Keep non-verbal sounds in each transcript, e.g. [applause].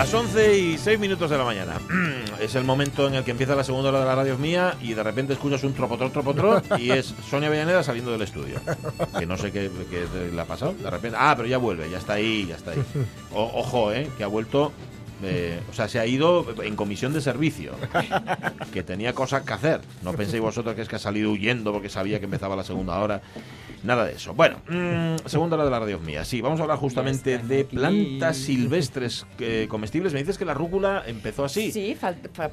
Las 11 y 6 minutos de la mañana. [clears throat] es el momento en el que empieza la segunda hora de la radio mía y de repente escuchas un tropotro, tropotro y es Sonia Avellaneda saliendo del estudio. Que no sé qué, qué le ha pasado. De repente, ah, pero ya vuelve, ya está ahí, ya está ahí. Ojo, eh, que ha vuelto. eh, o sea, se ha ido en comisión de servicio. Que tenía cosas que hacer. No penséis vosotros que es que ha salido huyendo porque sabía que empezaba la segunda hora. Nada de eso. Bueno, mm, segunda hora de la radio mía. Sí, vamos a hablar justamente de plantas silvestres eh, comestibles. Me dices que la rúcula empezó así. Sí,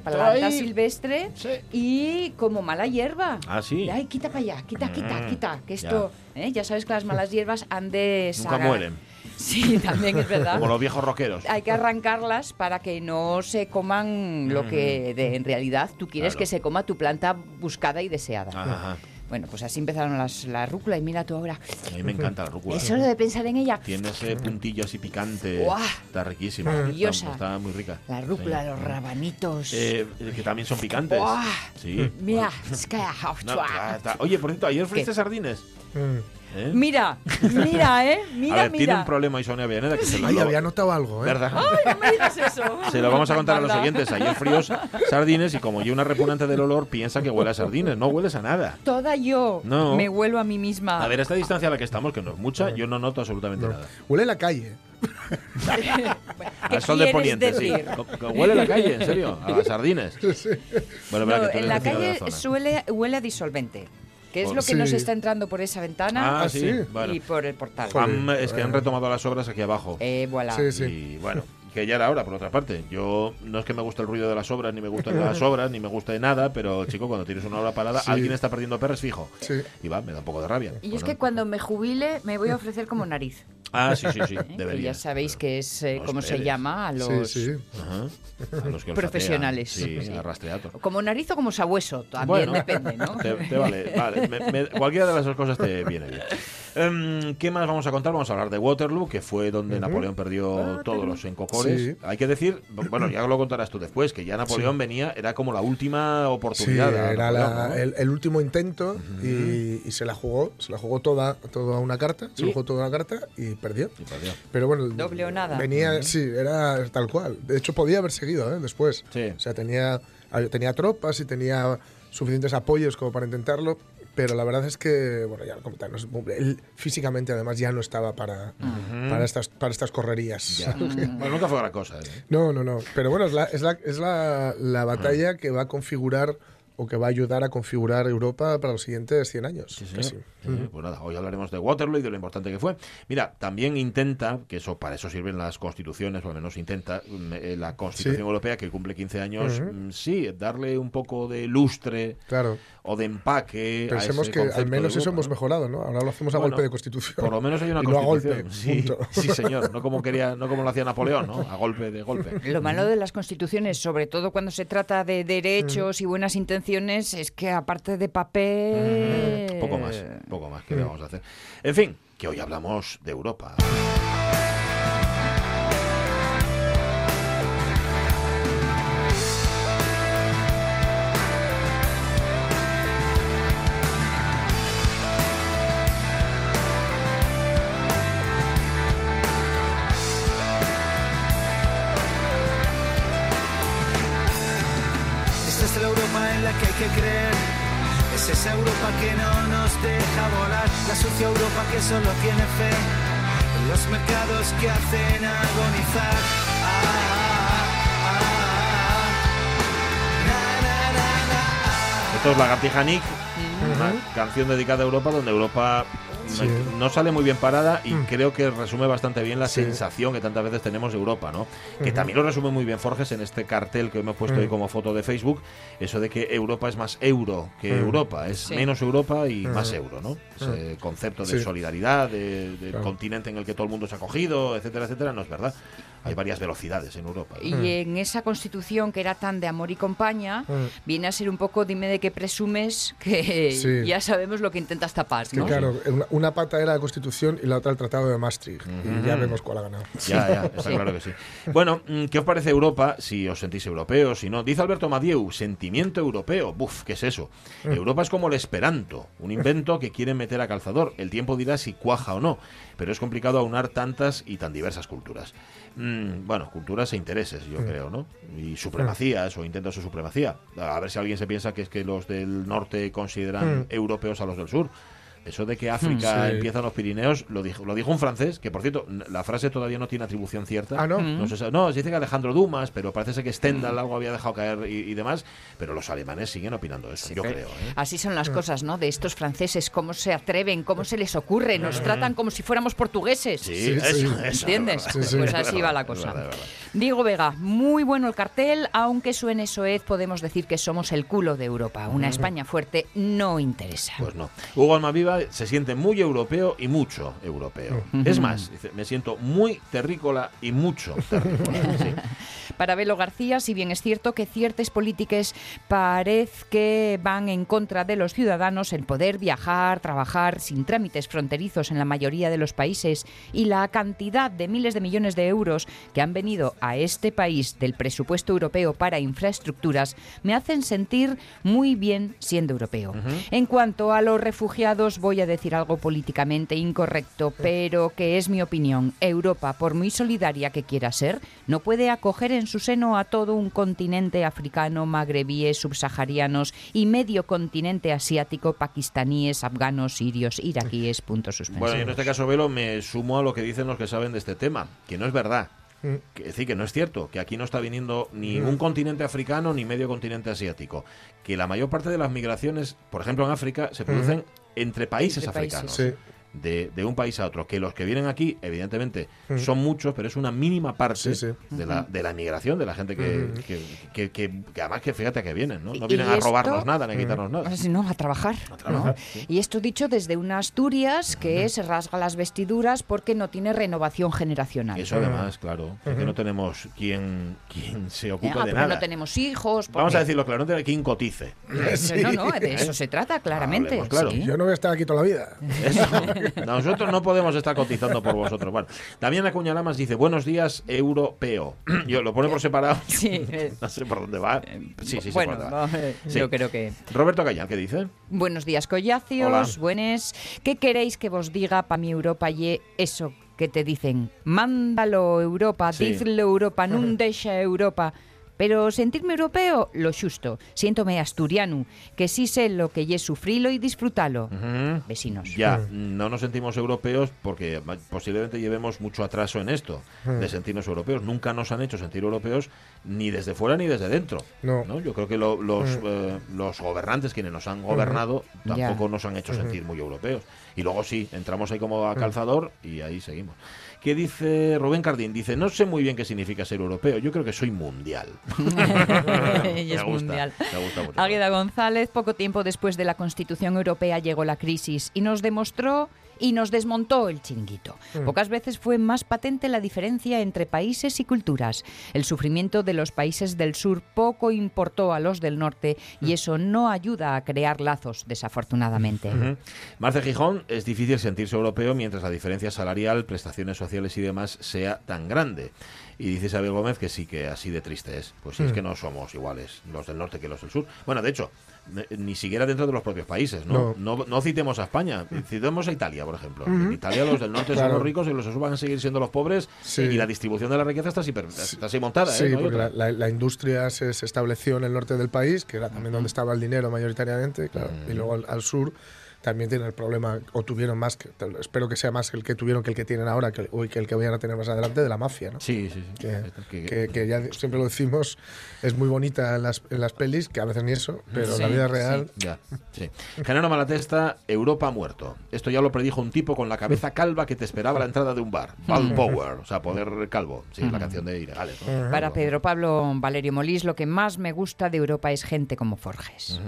planta silvestre Sí. y como mala hierba. Ah, sí. Ay, quita para allá, quita, quita, Mm, quita. Que esto, ¿eh? ya sabes que las malas hierbas han de Nunca sagar. mueren. Sí, también es verdad. Como los viejos rockeros. Hay que arrancarlas para que no se coman lo que de- en realidad tú quieres Claro. que se coma tu planta buscada y deseada. Ajá. Bueno, pues así empezaron las, la rúcula y mira tú ahora. A mí me encanta la rúcula. Es solo de pensar en ella. Tiene ese puntillo así picante. Guau. Está riquísima. Maravillosa. Está, está muy rica. La rúcula, Sí. los rabanitos. Eh, que también son picantes. Guau. Sí. Mira, es que- No, ya está. Oye, por cierto, ayer friste sardines. ¿Eh? Mira, mira, ¿eh? Mira, a ver, tiene un problema Isonia Villaneda que se lo, Ay, había notado algo, ¿eh? ¿Verdad? Ay, no me digas eso. [laughs] Se lo vamos a contar a los oyentes. Ayer fríos sardines y como yo una repugnante del olor piensa que huele a sardines. No hueles a nada. Toda yo No. me vuelvo a mí misma. A ver, a esta distancia a la que estamos, que no es mucha, yo no noto absolutamente nada. Huele a la calle. [laughs] ¿Qué Al sol de poniente, sí. decir? Huele a la calle, en serio, a las sardines. [laughs] Bueno, verá No, en la calle suele, huele a disolvente, que es Por- lo que nos está entrando por esa ventana Ah, sí, bueno. y por el portal. Joder. Es que han retomado las obras aquí abajo. Eh, voilà. Sí, sí. Y bueno, que ya era hora, por otra parte. Yo no es que me guste el ruido de las obras, ni me gustan las [laughs] obras, ni me guste nada, pero chico, cuando tienes una obra parada, Sí. alguien está perdiendo perres fijo. Sí. Y va, me da un poco de rabia. Y es que cuando me jubile me voy a ofrecer como nariz. Ah, sí, sí, sí, [laughs] ¿eh? Que debería. ya sabéis que es eh, No como se llama a los... Sí, sí. Ajá. A los que. Profesionales. Sí, Sí. a rastreator. Como nariz o como sabueso, también Bueno, depende, ¿no? Te, te vale, vale. Me- me- cualquiera de las dos cosas te viene bien. Em, ¿Qué más vamos a contar? Vamos a hablar de Waterloo, que fue donde Napoleón perdió todos los encocores. Sí. Hay que decir, bueno, [clears throat] ya lo contarás tú después, que ya Napoleón venía, era como la última Sí, oportunidad. de era Napoleón, la- ¿no? el, el último intento y, y se la jugó, se la jugó toda, toda una carta, se Sí. la jugó toda una carta y perdió. Y perdió. Pero bueno, Doble o nada. venía, sí, era tal cual. De hecho, podía haber seguido ¿eh? después. Sí. O sea, tenía, tenía tropas y tenía suficientes apoyos como para intentarlo. Pero la verdad es que, bueno, ya lo comentamos, él físicamente además ya no estaba para, para, estas, para estas correrías. Ya. [laughs] bueno, nunca fue gran cosa. ¿eh? No, no, no. Pero bueno, es la, es la, es la, la batalla que va a configurar o que va a ayudar a configurar Europa para los siguientes 100 años. Sí, señor. casi. Sí, Pues nada, hoy hablaremos de Waterloo y de lo importante que fue. Mira, también intenta, que eso para eso sirven las constituciones, o al menos intenta, mm, eh, la Constitución Sí. Europea, que cumple 15 años, mm, sí, darle un poco de lustre Claro. o de empaque. a Pensemos ese que al menos de eso Europa, hemos ¿no? mejorado, ¿no? Ahora lo hacemos a Bueno, golpe de constitución. Por lo menos hay una [laughs] y no a constitución. golpe. sí, sí, señor. No como quería, [laughs] no como lo hacía Napoleón, ¿no? A golpe de golpe. Lo malo de las constituciones, sobre todo cuando se trata de derechos y buenas intenciones, es que aparte de papel... Poco más, poco más que le vamos a hacer. En fin, que hoy hablamos de Europa. Solo tiene fe. En los mercados que hacen agonizar. Ah, ah, ah. Esto es Lagartija Nick, una canción dedicada a Europa donde Europa Sí. no sale muy bien parada y Mm. creo que resume bastante bien la Sí. sensación que tantas veces tenemos de Europa, ¿no? Que también lo resume muy bien Forges en este cartel que hemos puesto hoy Mm. como foto de Facebook, eso de que Europa es más euro que Mm. Europa, es Sí. menos Europa y más euro, ¿no? Ese concepto de Sí. solidaridad, de- del Claro. continente en el que todo el mundo se ha acogido, etcétera, etcétera, no es verdad. Hay varias velocidades en Europa. Y en esa constitución que era tan de amor y compañía, viene a ser un poco, dime de qué presumes, que Sí. [laughs] ya sabemos lo que intentas tapar, Que ¿no? claro, una, una pata era la Constitución y la otra el Tratado de Maastricht. Y ya vemos cuál ha ganado. Ya, ya, está claro que sí. Bueno, mm, ¿qué os parece Europa? Si os sentís europeos, si no. Dice Alberto Madieu, sentimiento europeo. Buf, ¿qué es eso? Europa es como el esperanto, un invento que quieren meter a calzador. El tiempo dirá si cuaja o no, pero es complicado aunar tantas y tan diversas culturas. Mm, bueno, culturas e intereses, yo creo, ¿no? Y supremacías o intentos de supremacía. A ver si alguien se piensa que es que los del norte consideran europeos a los del sur. Eso de que África Sí. empieza en los Pirineos lo dijo, lo dijo un francés, que por cierto, la frase todavía no tiene atribución cierta. Ah, ¿no? No, se sabe- no, se dice que Alejandro Dumas, pero parece ser que Stendhal algo había dejado caer y, y demás. Pero los alemanes siguen opinando eso, yo creo. ¿eh? Así son las cosas, ¿no? De estos franceses, cómo se atreven, cómo se les ocurre, nos tratan como si fuéramos portugueses. Sí, Sí, eso, ¿Entiendes? verdad. Sí, sí. Pues Es así va la cosa. verdad, es verdad. Diego Vega, muy bueno el cartel, aunque suene soez, podemos decir que somos el culo de Europa. Una España fuerte no interesa. Pues no. Hugo Almaviva se siente muy europeo y mucho europeo. Es más, dice, me siento muy terrícola y mucho terrícola. [laughs] sí. Para Belo García, si bien es cierto que ciertas políticas parece que van en contra de los ciudadanos, el poder viajar, trabajar sin trámites fronterizos en la mayoría de los países y la cantidad de miles de millones de euros que han venido a este país del presupuesto europeo para infraestructuras me hacen sentir muy bien siendo europeo. En cuanto a los refugiados, voy a decir algo políticamente incorrecto, pero que es mi opinión. Europa, por muy solidaria que quiera ser, no puede acoger en su seno a todo un continente africano, magrebíes, subsaharianos y medio continente asiático, pakistaníes, afganos, sirios, iraquíes, puntos suspensivos. Bueno, y en este caso, Velo, me sumo a lo que dicen los que saben de este tema, que no es verdad. Que, es decir, que no es cierto, que aquí no está viniendo ni un continente africano ni medio continente asiático. Que la mayor parte de las migraciones, por ejemplo en África, se producen entre países Entre países. africanos. Sí. De, de un país a otro. Que los que vienen aquí, evidentemente, son muchos, pero es una mínima parte Sí, sí. De, la, de la migración, de la gente que, que, que- que- que además que fíjate que vienen, ¿no? No Y- vienen a esto- robarnos nada, ni a quitarnos nada. Ahora sí, no, a trabajar. ¿no? Y esto dicho desde una Asturias que se rasga las vestiduras porque no tiene renovación generacional. Eso además, claro, porque no tenemos quien, quien se ocupe Ah, de nada. no tenemos hijos. Vamos a decirlo claro, no tenemos quien cotice. Eso, No, no, de [laughs] eso se trata, claramente. Hablemos claro. sí. Yo no voy a estar aquí toda la vida. Eso. [laughs] [laughs] Nosotros no podemos estar cotizando por vosotros. Bueno, Damián Acuña Lamas dice, buenos días, europeo. [clears throat] Yo lo pone por separado. [laughs] Sí, [laughs] eh, No sé por dónde va. Sí, sí, sí. bueno, por dónde va. no, eh, Sí. yo creo que... Roberto Gallán, ¿qué dice? Buenos días, collacios, Hola. buenes. ¿Qué queréis que vos diga para mi Europa y eso que te dicen? Mándalo Europa, Sí. dizlo Europa, nun deixa Europa. Pero sentirme europeo, lo xusto. Siéntome asturiano, que sí sé lo que es sufrilo y disfrutalo. Vecinos. Ya, no nos sentimos europeos porque posiblemente llevemos mucho atraso en esto, de sentirnos europeos. Nunca nos han hecho sentir europeos ni desde fuera ni desde dentro. No. Yo creo que lo- los, eh, los gobernantes, quienes nos han gobernado, tampoco nos han hecho sentir muy europeos. Y luego sí, entramos ahí como a calzador y ahí seguimos. ¿Qué dice Rubén Cardín? Dice, no sé muy bien qué significa ser europeo. Yo creo que soy mundial. [laughs] [laughs] y es Me gusta, mundial. me gusta mucho. Águeda González, poco tiempo después de la Constitución Europea llegó la crisis y nos demostró y nos desmontó el chinguito. Pocas veces fue más patente la diferencia entre países y culturas. El sufrimiento de los países del sur poco importó a los del norte y eso no ayuda a crear lazos, desafortunadamente. Ujú. Marce Gijón, es difícil sentirse europeo mientras la diferencia salarial, prestaciones sociales y demás sea tan grande. Y dice Isabel Gómez que sí, que así de triste es. Pues sí, es que no somos iguales los del norte que los del sur. Bueno, de hecho, ni siquiera dentro de los propios países, ¿no? No, no citemos a España, citemos a Italia, por ejemplo. En Italia los del norte son los ricos y los del sur van a seguir siendo los pobres Sí. y la distribución de la riqueza está así, está así montada. Sí, ¿eh? No hay porque la, industria se, se estableció en el norte del país, que era también donde estaba el dinero mayoritariamente, claro, y luego al, al sur también tienen el problema, o tuvieron más, que, espero que sea más el que tuvieron que el que tienen ahora, que, o que el que vayan a tener más adelante, de la mafia, ¿no? Sí, sí, sí. Que, Que- que- que ya siempre lo decimos, es muy bonita en las, en las pelis, que a veces ni eso, pero en la Sí, vida sí. real... Ya, sí. Genaro Malatesta, Europa ha muerto. Esto ya lo predijo un tipo con la cabeza calva que te esperaba a la entrada de un bar. Ball Power, o sea, poder calvo. Sí, la canción de Ilegales. ¿no? Para Pedro Pablo Valerio Molís, lo que más me gusta de Europa es gente como Forges.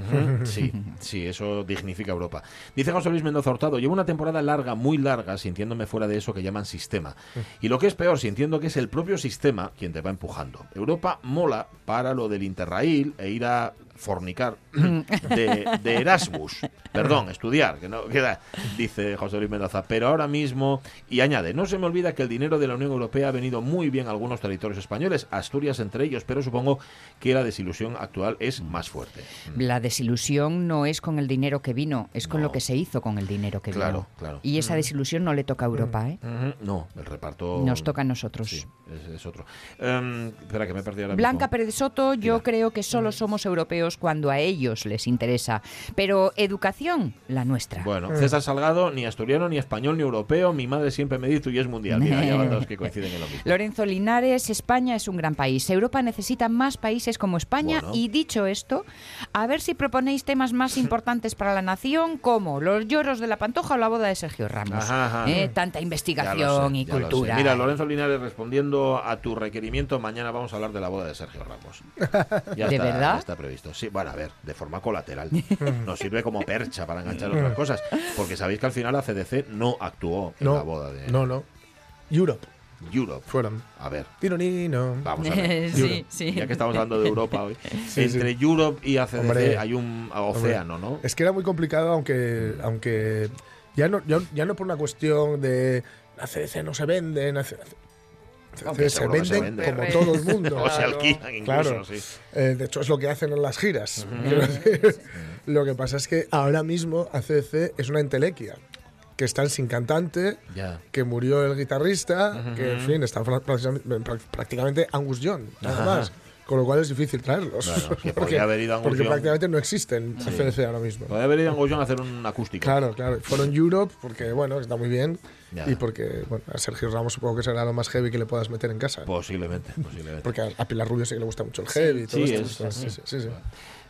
Sí, sí, eso dignifica Europa. Dice José Luis Mendoza Hurtado, llevo una temporada larga, muy larga, sintiéndome fuera de eso que llaman sistema. Y lo que es peor, sintiendo que es el propio sistema quien te va empujando. Europa mola para lo del Interrail e ir a fornicar de, de Erasmus. Perdón, estudiar, que no queda, dice José Luis Mendoza. Pero ahora mismo, y añade, no se me olvida que el dinero de la Unión Europea ha venido muy bien a algunos territorios españoles, Asturias entre ellos, pero supongo que la desilusión actual es más fuerte. La desilusión no es con el dinero que vino, es con No. lo que se hizo con el dinero que Claro, vino. claro. Y esa desilusión no le toca a Europa, ¿eh? Ujú, No, el reparto. Nos toca a nosotros. Sí, es, es otro. Em, espera, que me he perdido ahora Blanca mismo. Pérez Soto, yo Mira. creo que solo somos europeos cuando a ellos les interesa. Pero educación, la nuestra. Bueno, César Salgado, ni asturiano, ni español, ni europeo. Mi madre siempre me dice y es mundial. Mira, ya van dos que coinciden en lo mismo. Lorenzo Linares, España es un gran país. Europa necesita más países como España. Bueno. Y dicho esto, a ver si proponéis temas más [laughs] importantes para la nación, como los lloros de la pantoja o la boda de Sergio Ramos. Ajá, ajá. Eh, Tanta investigación sé, y lo cultura. Mira, Lorenzo Linares respondiendo a tu requerimiento, mañana vamos a hablar de la boda de Sergio Ramos. [laughs] Ya ¿De está, verdad? ya está previsto. Sí, bueno, a ver, de forma colateral. [laughs] Nos sirve como percha para enganchar otras cosas. Porque sabéis que al final la CDC no actuó en No, la boda de no, no. Europe, Europe. fueron. A ver, Tironino. vamos a ver. [laughs] sí, sí. Ya que estamos hablando de Europa hoy. Sí, Entre Europe y ACDC Hombre. hay un océano, ¿no? Es que era muy complicado, aunque, aunque ya no, ya, ya no por una cuestión de la CDC no se vende, la CDC, Aunque se venden vende. como todo el mundo. [laughs] O se alquilan incluso, Claro. sí. Eh, de hecho, es lo que hacen en las giras. Lo que pasa es que ahora mismo ACDC es una entelequia. Que están sin cantante, que murió el guitarrista, que en fin, está prácticamente- Angus Young, nada más. Con lo cual es difícil traerlos. Claro, que [laughs] porque haber ido porque prácticamente no existen ACDC ahora mismo. Podría haber ido a Angus Young a hacer un acústico. Claro, claro. Fueron Europe porque, bueno, está muy bien. Ya. Y porque, bueno, a Sergio Ramos supongo que será lo más heavy que le puedas meter en casa. Posiblemente, posiblemente. Porque a, Pilar Rubio sí que le gusta mucho el heavy y todo sí, esto. es sí, sí, sí.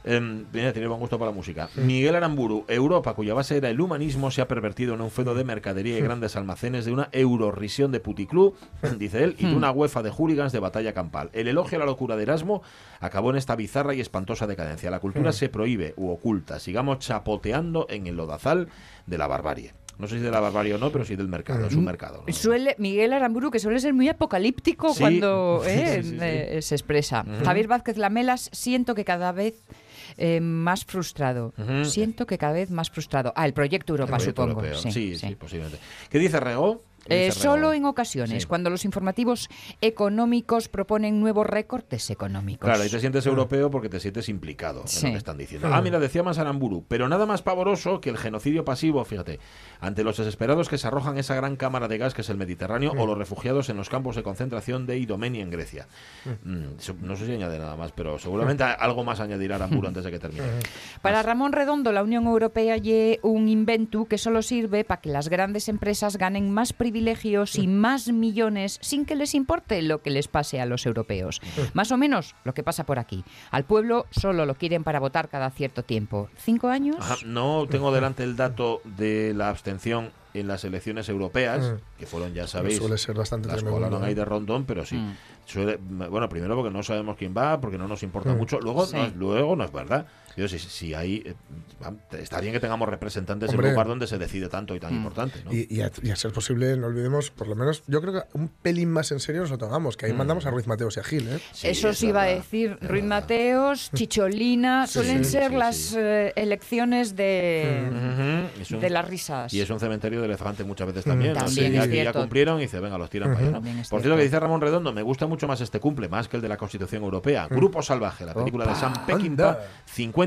Mira, tiene buen gusto para la música. Miguel Aramburu, Europa, cuya base era el humanismo, se ha pervertido en un feudo de mercadería y grandes almacenes de una eurorisión de puticlub, dice él, y de una UEFA de hooligans de batalla campal. El elogio a la locura de Erasmo acabó en esta bizarra y espantosa decadencia. La cultura se prohíbe u oculta. Sigamos chapoteando en el lodazal de la barbarie. No sé si de la barbarie o no, pero sí del mercado. Es un mercado. ¿no? Suele, Miguel Aramburu, que suele ser muy apocalíptico Sí. cuando [laughs] eh, Sí, sí, sí. eh, se expresa. Javier Vázquez Lamelas, siento que cada vez eh, más frustrado. Siento que cada vez más frustrado. Ah, el proyecto Europa, El proyecto supongo. europeo. Sí, sí. sí, posiblemente. ¿Qué dice Rego? ¿Qué Eh, solo en ocasiones, Sí. cuando los informativos económicos proponen nuevos recortes económicos. Claro, y te sientes europeo porque te sientes implicado en lo que están diciendo. Ah, mira, decía Masaramburu, pero nada más pavoroso que el genocidio pasivo, fíjate, ante los desesperados que se arrojan esa gran cámara de gas que es el Mediterráneo o los refugiados en los campos de concentración de Idomeni en Grecia. Mm, no sé si añade nada más, pero seguramente algo más añadirá Aramburu antes de que termine. Para Ramón Redondo, la Unión Europea lle un invento que solo sirve para que las grandes empresas ganen más privilegios y más millones sin que les importe lo que les pase a los europeos. [laughs] Más o menos lo que pasa por aquí. Al pueblo solo lo quieren para votar cada cierto tiempo. ¿Cinco años? Ajá, no tengo delante el dato de la abstención en las elecciones europeas, que fueron, ya sabéis, Suele ser bastante las colaron ahí de rondón, pero sí. Mm. Suele- bueno, primero porque no sabemos quién va, porque no nos importa Mm. mucho. Luego, Sí. no, luego no es verdad. Yo, si, si hay, eh, está bien que tengamos representantes en Hombre. un lugar donde se decide tanto y tan Mm. importante. ¿no? Y, y a, y a ser posible, no olvidemos, por lo menos, yo creo que un pelín más en serio nos lo tomamos, que ahí mandamos a Ruiz Mateos y a Gil, ¿eh? Sí, Eso iba a decir, Ruiz. Mateos, [laughs] Chicholina, Sí, suelen sí, ser sí, las sí. eh, elecciones de, un- de las risas. Y es un cementerio de elefantes muchas veces también. ¿no? También es ya, cumplieron y dice, venga, los tiran para allá. ¿no? Por cierto, cierto. que dice Ramón Redondo, me gusta mucho más este cumple, más que el de la Constitución Europea. Grupo Salvaje, la película de Sam Peckinpah, anda.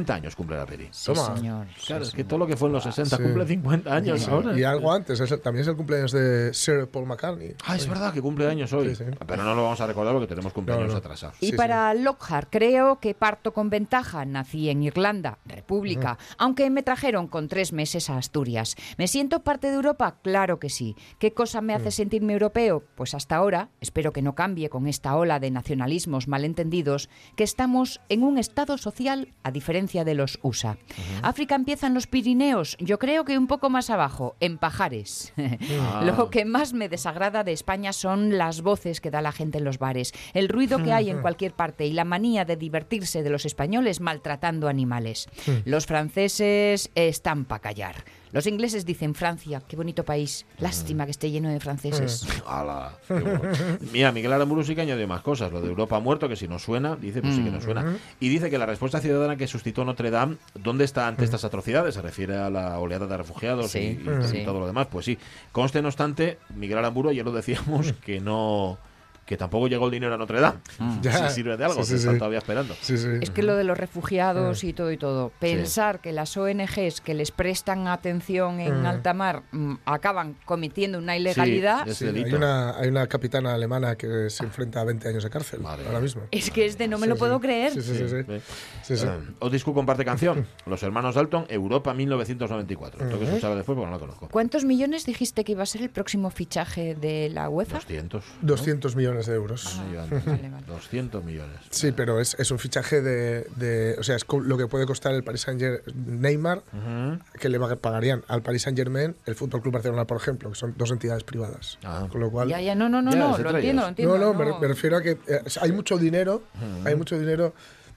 50 años cumple la peli. Sí, Toma. señor. Claro, es que todo lo que fue en los 60 Sí. cumple 50 años Sí. ahora. Y algo antes, es el- también es el cumpleaños de Sir Paul McCartney. Ah, es verdad que cumple años hoy. Sí, sí. Pero no lo vamos a recordar porque tenemos cumpleaños No, no. atrasados. Y Sí, para Lockhart, creo que parto con ventaja. Nací en Irlanda, República, aunque me trajeron con tres meses a Asturias. ¿Me siento parte de Europa? Claro que sí. ¿Qué cosa me hace sentirme europeo? Pues hasta ahora, espero que no cambie con esta ola de nacionalismos malentendidos, que estamos en un estado social a diferencia de los USA. África empieza en los Pirineos, yo creo que un poco más abajo, en Pajares. [laughs] Ah. Lo que más me desagrada de España son las voces que da la gente en los bares, el ruido que hay en cualquier parte y la manía de divertirse de los españoles maltratando animales. Los franceses están para callar. Los ingleses dicen Francia, qué bonito país. Lástima que esté lleno de franceses. [laughs] Ala, qué bueno. Mira, Miguel Aramburu sí que añadió más cosas. Lo de Europa ha muerto, que si no suena, dice, pues sí que no suena. Y dice que la respuesta ciudadana que suscitó Notre Dame, ¿dónde está ante estas atrocidades? Se refiere a la oleada de refugiados Sí, y, y sí. todo lo demás. Pues sí. Conste, no obstante, Miguel Aramburu, ayer lo decíamos, que no que tampoco llegó el dinero a Notre Dame. Ya. Si sirve de algo, Sí, sí, que están sí. todavía esperando. Sí, sí. Es que lo de los refugiados y todo y todo, pensar que las ONGs que les prestan atención en alta mar mm, acaban cometiendo una ilegalidad, es hay, una, hay una capitana alemana que se enfrenta a 20 años de cárcel Madre ahora mía. mismo. es que es de no me lo puedo sí. creer. Sí, sí, sí. sí. Sí. Sí, sí. Eh, Otis Q comparte canción. [laughs] Los hermanos Dalton, Europa 1994. Tengo que escucharla después porque no la conozco. ¿Cuántos millones dijiste que iba a ser el próximo fichaje de la UEFA? 200. 200 millones de euros. Llevan vale, vale. 200 millones. Sí, pero es, es un fichaje de, de- O sea, es co- lo que puede costar el Paris Saint Germain Neymar, que le va- pagarían al Paris Saint Germain el Fútbol Club Barcelona, por ejemplo, que son dos entidades privadas. Ah. Con lo cual. Ya, ya, no, no, no, Ya, no, lo entiendo, lo entiendo. no, no, me, no. me refiero a que eh, hay mucho dinero, hay mucho dinero.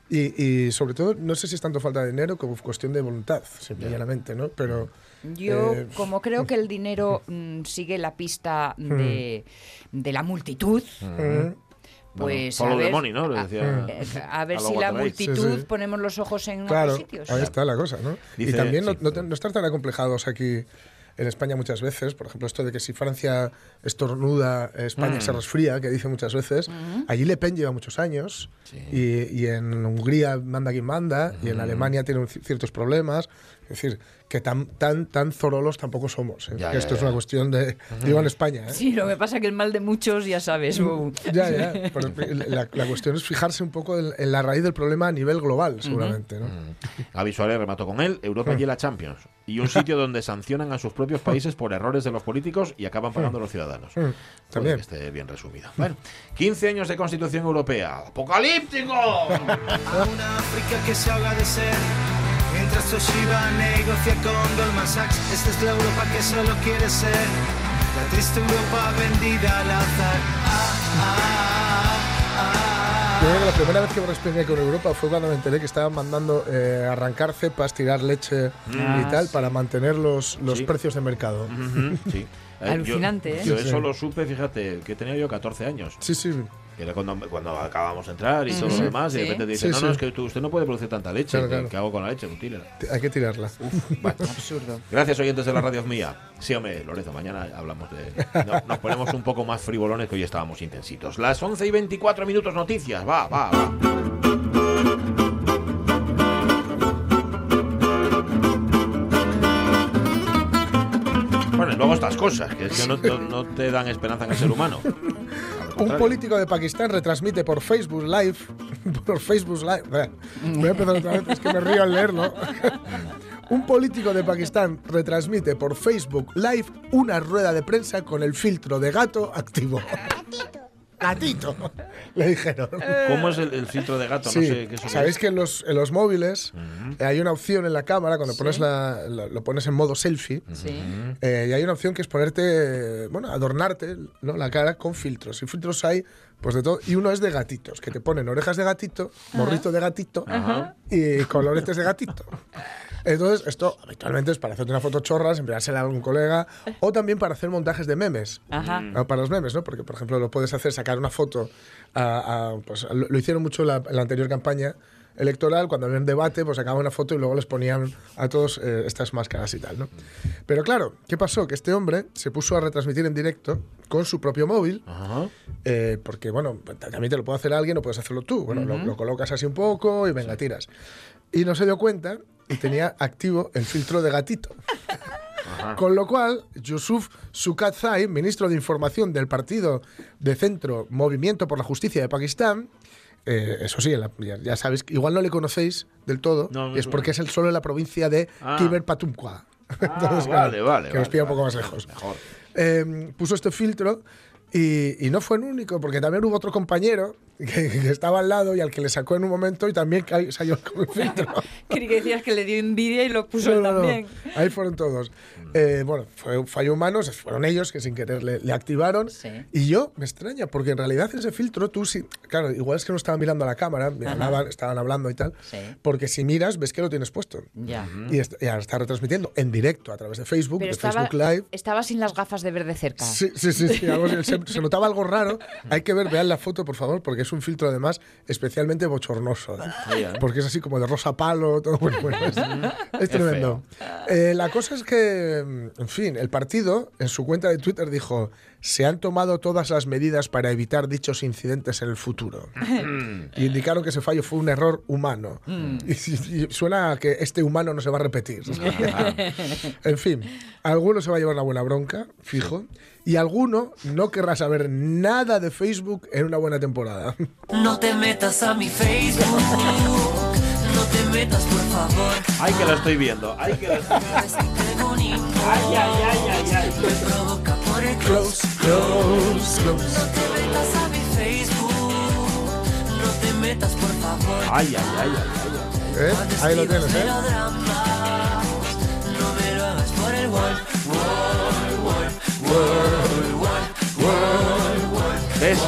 Y, y sobre todo, no sé si es tanto falta de dinero como cuestión de voluntad, simple y llanamente, ¿no? Pero. Yo, eh, como creo que el dinero [laughs] mm, sigue la pista de, de la multitud, mm, pues follow a ver, money, ¿no? A- decía eh, a, ver a si la multitud Sí, sí. ponemos los ojos en Claro, otros sitios. ahí está la cosa, ¿no? Dice- y también no, sí. no estar tan acomplejados aquí en España muchas veces, por ejemplo, esto de que si Francia estornuda, España Mm. se resfría, que dice muchas veces, allí Le Pen lleva muchos años, Sí. y, y en Hungría manda quien manda, y en Alemania tienen ci- ciertos problemas, es decir, que tan, tan, tan zorolos tampoco somos, ¿eh? Ya, que ya, esto es ya. una cuestión de, digo en España, ¿eh? Sí, lo que pasa es que el mal de muchos, ya sabes. uh, Ya, ya, pero la, la cuestión es fijarse un poco en, en la raíz del problema a nivel global, seguramente, ¿no? Gaby Suárez remató con él. Europa y la Champions. Y un sitio donde sancionan a sus propios países por errores de los políticos y acaban pagando los ciudadanos. También. que esté bien resumido. Bueno, 15 años de Constitución Europea. ¡Apocalíptico! A [laughs] una África que se ahoga de sed Mientras Toshiba negocia con Goldman Sachs Esta es la Europa que solo quiere ser La triste Europa vendida al azar Ah, ah, ah, Yo creo que la primera vez que me respiré con Europa fue cuando me enteré que estaban mandando eh, arrancar cepas, tirar leche y tal para mantener los, los Sí. precios de mercado. Ujú, sí. Eh, yo- Alucinante, ¿eh? Yo, eso sí. lo supe, fíjate, que tenía yo 14 años. Sí, sí. Que era cuando, cuando acabamos de entrar y todo lo demás. Y de repente te dicen, Sí, no, sí. no, es que tú- usted no puede producir tanta leche. Claro, ¿Qué- claro. ¿Qué hago con la leche? Pues tírala. Hay que tirarla. Bueno, [laughs] absurdo. Gracias, oyentes de la radio mía. Sí, hombre, Lorenzo, mañana hablamos de. no, nos ponemos un poco más frivolones que hoy estábamos intensitos. Las 11 y 24 minutos, noticias. Va, va, va. Luego estas cosas, que es que no, no- no te dan esperanza en el ser humano. [laughs] Un político de Pakistán retransmite por Facebook Live. [laughs] Por Facebook Live. Voy a empezar otra vez, es que me río al leerlo. [laughs] Un político de Pakistán retransmite por Facebook Live una rueda de prensa con el filtro de gato activo. Gatito. [laughs] Le dijeron. ¿Cómo es el, el filtro de gato? Sí, No sé qué eso sabéis es. que en los, en los móviles eh, hay una opción en la cámara cuando pones la, la- lo pones en modo selfie eh, y hay una opción que es ponerte, bueno, adornarte ¿no? la cara con filtros. Y filtros hay, pues de todo. Y uno es de gatitos, que te ponen orejas de gatito, morrito de gatito y coloretes de gatito. Entonces, esto habitualmente es para hacerte una foto chorras, enviársela a algún colega, o también para hacer montajes de memes. Ajá. Ah, Para los memes, ¿no? Porque, por ejemplo, lo puedes hacer, sacar una foto. a- a, pues, lo, lo hicieron mucho en la, en la anterior campaña electoral, cuando había un debate, pues sacaban una foto y luego les ponían a todos eh, estas máscaras y tal, ¿no? Pero claro, ¿qué pasó? Que este hombre se puso a retransmitir en directo con su propio móvil, Ajá. eh, porque, bueno, también te lo puede hacer alguien o puedes hacerlo tú. Bueno, lo, lo colocas así un poco y venga, tiras. Y no se dio cuenta y tenía activo el filtro de gatito. Con lo cual, Yusuf Sukatzai, ministro de Información del partido de centro Movimiento por la Justicia de Pakistán, eh, eso sí, la- ya, ya sabéis, igual no le conocéis del todo, No, no y es porque es el solo en la provincia de Ah. Pakhtunkhwa. [laughs] Ah, vale, vale. Que nos vale, pilla un poco más lejos. Mejor. Eh, puso este filtro y, y no fue el único, porque también hubo otro compañero [laughs] que, que estaba al lado y al que le sacó en un momento y también salió con el filtro. [laughs] Creí que decías que le dio envidia y lo puso No, él no, no. también. Ahí fueron todos. Eh, bueno, fue un fallo humano, fueron ellos que sin querer le, le activaron. Sí. Y yo me extraña, porque en realidad ese filtro, tú, si, claro, igual es que no estaban mirando a la cámara, hablaban, estaban hablando y tal. Sí. Porque si miras, ves que lo tienes puesto. Ya. Y, est- y ahora está retransmitiendo en directo a través de Facebook, Pero de estaba, Facebook Live. estaba sin las gafas de ver de cerca. Sí, sí, sí, sí, algo. [laughs] se, notaba algo raro. Hay que ver, vean la foto, por favor, porque es un filtro además especialmente bochornoso. ¿eh? Porque es así como de rosa palo, todo. Bueno, bueno, es, es tremendo. Eh, la cosa es que, en fin, el partido en su cuenta de Twitter dijo: se han tomado todas las medidas para evitar dichos incidentes en el futuro. [laughs] y indicaron que ese fallo fue un error humano. Y, y- y suena a que este humano no se va a repetir. [laughs] En fin, alguno se va a llevar la buena bronca, fijo, y alguno no querrá saber nada de Facebook en una buena temporada. [laughs] No te metas a mi Facebook. No te metas, por favor. Ay, que lo estoy viendo. Ay, que lo estoy viendo. Ay, ay, ay, ay, ay. Me provoca close. Close, close. No te metas a mi Facebook. No te metas, por favor. Ay, ay, ay, ay, ay. ¿Eh? Ahí lo tienes, ¿eh? No me lo hagas por el wall. ¿Ves?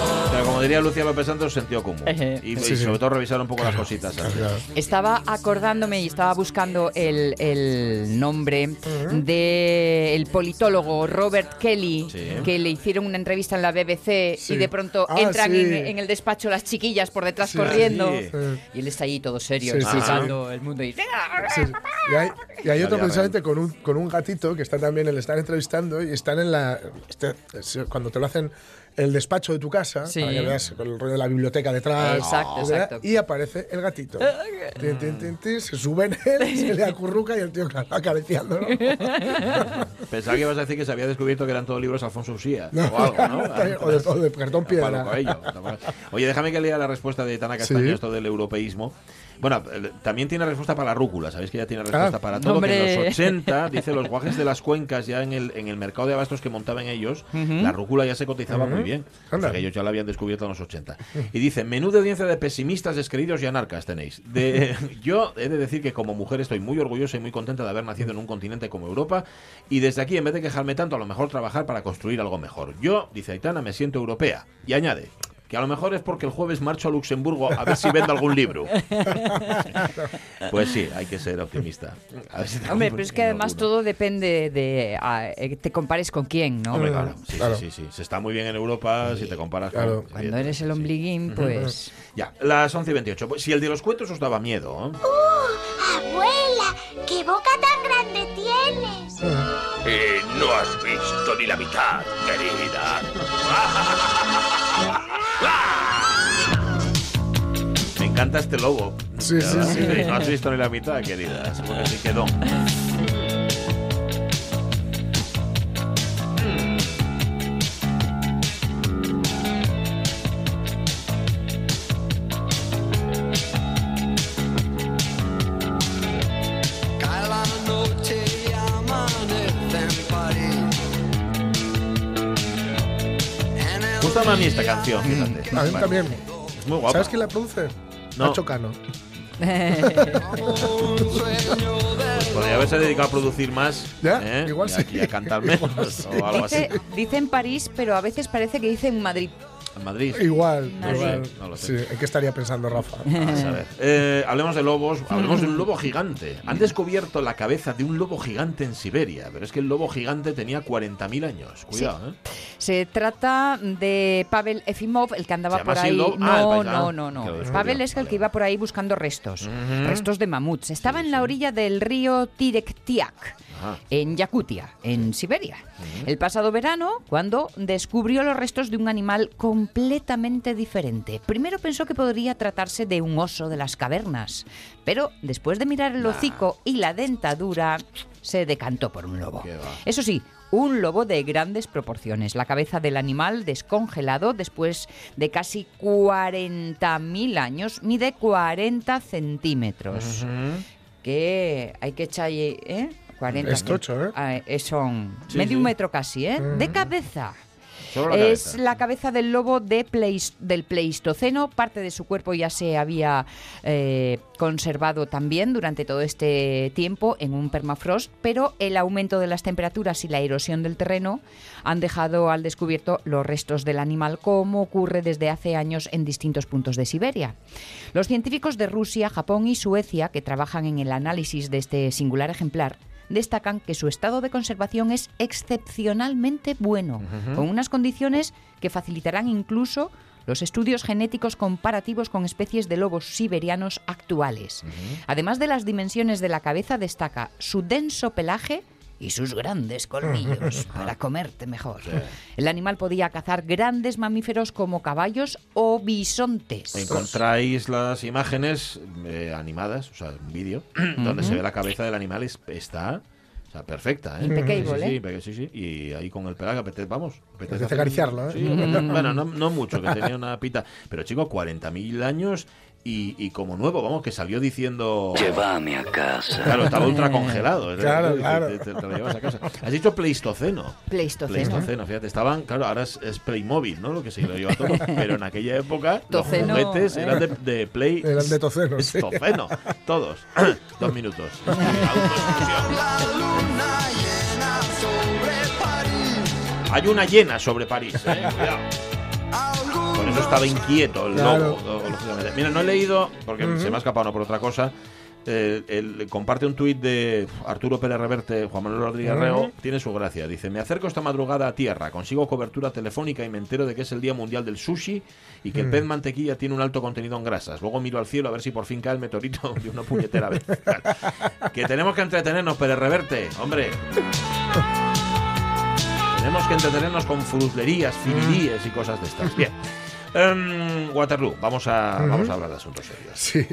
Como diría Lucía López Santos, sentido común. Y, y sobre todo revisar un poco las cositas. así. Estaba acordándome y estaba buscando el, el nombre del politólogo Robert Kelly, Sí. que le hicieron una entrevista en la BBC Sí. y de pronto Ah, entran sí. en, en el despacho las chiquillas por detrás Sí. corriendo. Sí. Y él está allí todo serio, Sí, sí, sí. explicando el mundo. Y, Sí, sí. Y hay, y hay otro precisamente con un, con un gatito que está también, le están entrevistando y están en la... este- es cuando te lo hacen el despacho de tu casa, Sí. para que veas con el rollo de la biblioteca detrás. Exacto, etcétera, exacto. Y aparece el gatito. [laughs] Tin, tin, tin, tin, se sube en él, se le acurruca y el tío claro, acariciándolo. [laughs] Pensaba que ibas a decir que se había descubierto que eran todos libros Alfonso Usía o algo, ¿no? [laughs] o, de, o de cartón piedra. Oye, déjame que lea la respuesta de Tana Castaño Sí. esto del europeísmo. Bueno, eh, también tiene respuesta para la rúcula, ¿sabéis que ya tiene respuesta Ah. para todo? Que en los 80, dice, los guajes de las cuencas ya en el, en el mercado de abastos que montaban ellos, la rúcula ya se cotizaba muy bien. O sea, que ellos ya la habían descubierto en los 80. Y dice, menuda audiencia de pesimistas, descreídos y anarcas tenéis. De, [laughs] yo he de decir que como mujer estoy muy orgullosa y muy contenta de haber nacido en un continente como Europa y desde aquí, en vez de quejarme tanto, a lo mejor trabajar para construir algo mejor. Yo, dice Aitana, me siento europea. Y añade, que a lo mejor es porque el jueves marcho a Luxemburgo a ver si vendo algún libro. [laughs] Pues sí, hay que ser optimista. A ver si Hombre, pero es que además alguno. todo depende de a- eh, te compares con quién, ¿no? Hombre, claro, sí, Claro. sí, sí, sí. Se está muy bien en Europa si te comparas Claro. con... Cuando eres el ombliguín, pues... Ya, las 11 y 28. Pues, si el de los cuentos os daba miedo, ¿eh? Abuela, ¿qué boca tan grande tienes? Eh, no has visto ni la mitad, querida. [laughs] me encanta este logo. Sí, sí, sí. No has visto ni la mitad, querida. Seguro que sí quedó. En el Gusta más a mí esta canción, fíjate. A mí también. Es muy guapa. ¿Sabes quién la produce? No. Nacho Cano. [laughs] Podría haberse dedicado a producir más. Ya, ¿eh? igual y, a- sí. y a cantar [laughs] menos o algo así. Dice, dice en París, pero a veces parece que dice en Madrid. En Madrid. Igual, No igual. sé, no lo sé. Sí, ¿en qué estaría pensando Rafa? [laughs] Vamos a ver. Eh, hablemos de lobos, hablemos de un lobo gigante. Han descubierto la cabeza de un lobo gigante en Siberia, pero es que el lobo gigante tenía 40.000 años. Cuidado, ¿eh? Se trata de Pavel Efimov, el que andaba ¿Se llama por ahí. Ah, No, no, ah, no, no. Pavel es el Vale, que iba por ahí buscando restos, restos de mamuts. Estaba en la orilla del río Tirektiak. Ajá. En Yakutia, en Siberia. El pasado verano, cuando descubrió los restos de un animal completamente diferente. Primero pensó que podría tratarse de un oso de las cavernas, pero después de mirar el hocico y la dentadura, se decantó por un lobo. Eso sí, un lobo de grandes proporciones. La cabeza del animal descongelado después de casi 40.000 años mide 40 centímetros. Que hay que echarle, ¿eh? 40 Es tocho, ¿eh? Ah, eh, son Sí, medio sí. metro casi, ¿eh? De cabeza. Solo la es cabeza. la cabeza del lobo de Pleis- del Pleistoceno. Parte de su cuerpo ya se había eh, conservado también durante todo este tiempo en un permafrost, pero el aumento de las temperaturas y la erosión del terreno han dejado al descubierto los restos del animal, como ocurre desde hace años en distintos puntos de Siberia. Los científicos de Rusia, Japón y Suecia, que trabajan en el análisis de este singular ejemplar, destacan que su estado de conservación es excepcionalmente bueno, con unas condiciones que facilitarán incluso los estudios genéticos comparativos con especies de lobos siberianos actuales. Además de las dimensiones de la cabeza, destaca su denso pelaje y sus grandes colmillos [laughs] para comerte mejor. El animal podía cazar grandes mamíferos como caballos o bisontes. Encontráis las imágenes eh, animadas, o sea, un vídeo, donde se ve la cabeza del animal, es- está o sea, perfecta. ¿eh? Impeccable, sí, sí, ¿eh? impe- sí, sí. Y ahí con el pelaje, apetece, vamos. Apetece acariciarlo, ¿eh? Sí, apetece- [laughs] bueno, no, no mucho, que [laughs] tenía una pita. Pero chico, 40.000 años y, y como nuevo, vamos, que salió diciendo... Llévame a casa. Claro, estaba ultra congelado. es Claro, decir, claro. Te, te- te lo llevas a casa. Has dicho Pleistoceno. Pleistoceno. Pleistoceno, fíjate, estaban, claro, ahora es, es Playmobil, ¿no? Lo que se lo lleva todo. [laughs] Pero en aquella época Toceno, los juguetes ¿eh? eran de, de Play. Eran de toceno, sí. Toceno, todos. [laughs] Dos minutos. [laughs] Autoexclusión. Hay una llena sobre París, eh. Cuidado. Estaba inquieto el Claro. lobo, lógicamente. Mira, no he leído, porque se me ha escapado, no por otra cosa. eh, el- comparte un tuit de Arturo Pérez Reverte, Juan Manuel Rodríguez Reo, tiene su gracia. Dice: Me acerco esta madrugada a tierra, consigo cobertura telefónica y me entero de que es el Día Mundial del Sushi y que el pez mantequilla tiene un alto contenido en grasas. Luego miro al cielo a ver si por fin cae el meteorito [laughs] de una puñetera vez. que tenemos que entretenernos, Pérez Reverte, hombre. [laughs] Tenemos que entretenernos con fruslerías, filiríes y cosas de estas. Bien. Em, Waterloo, vamos a, vamos a hablar de asuntos serios. Sí,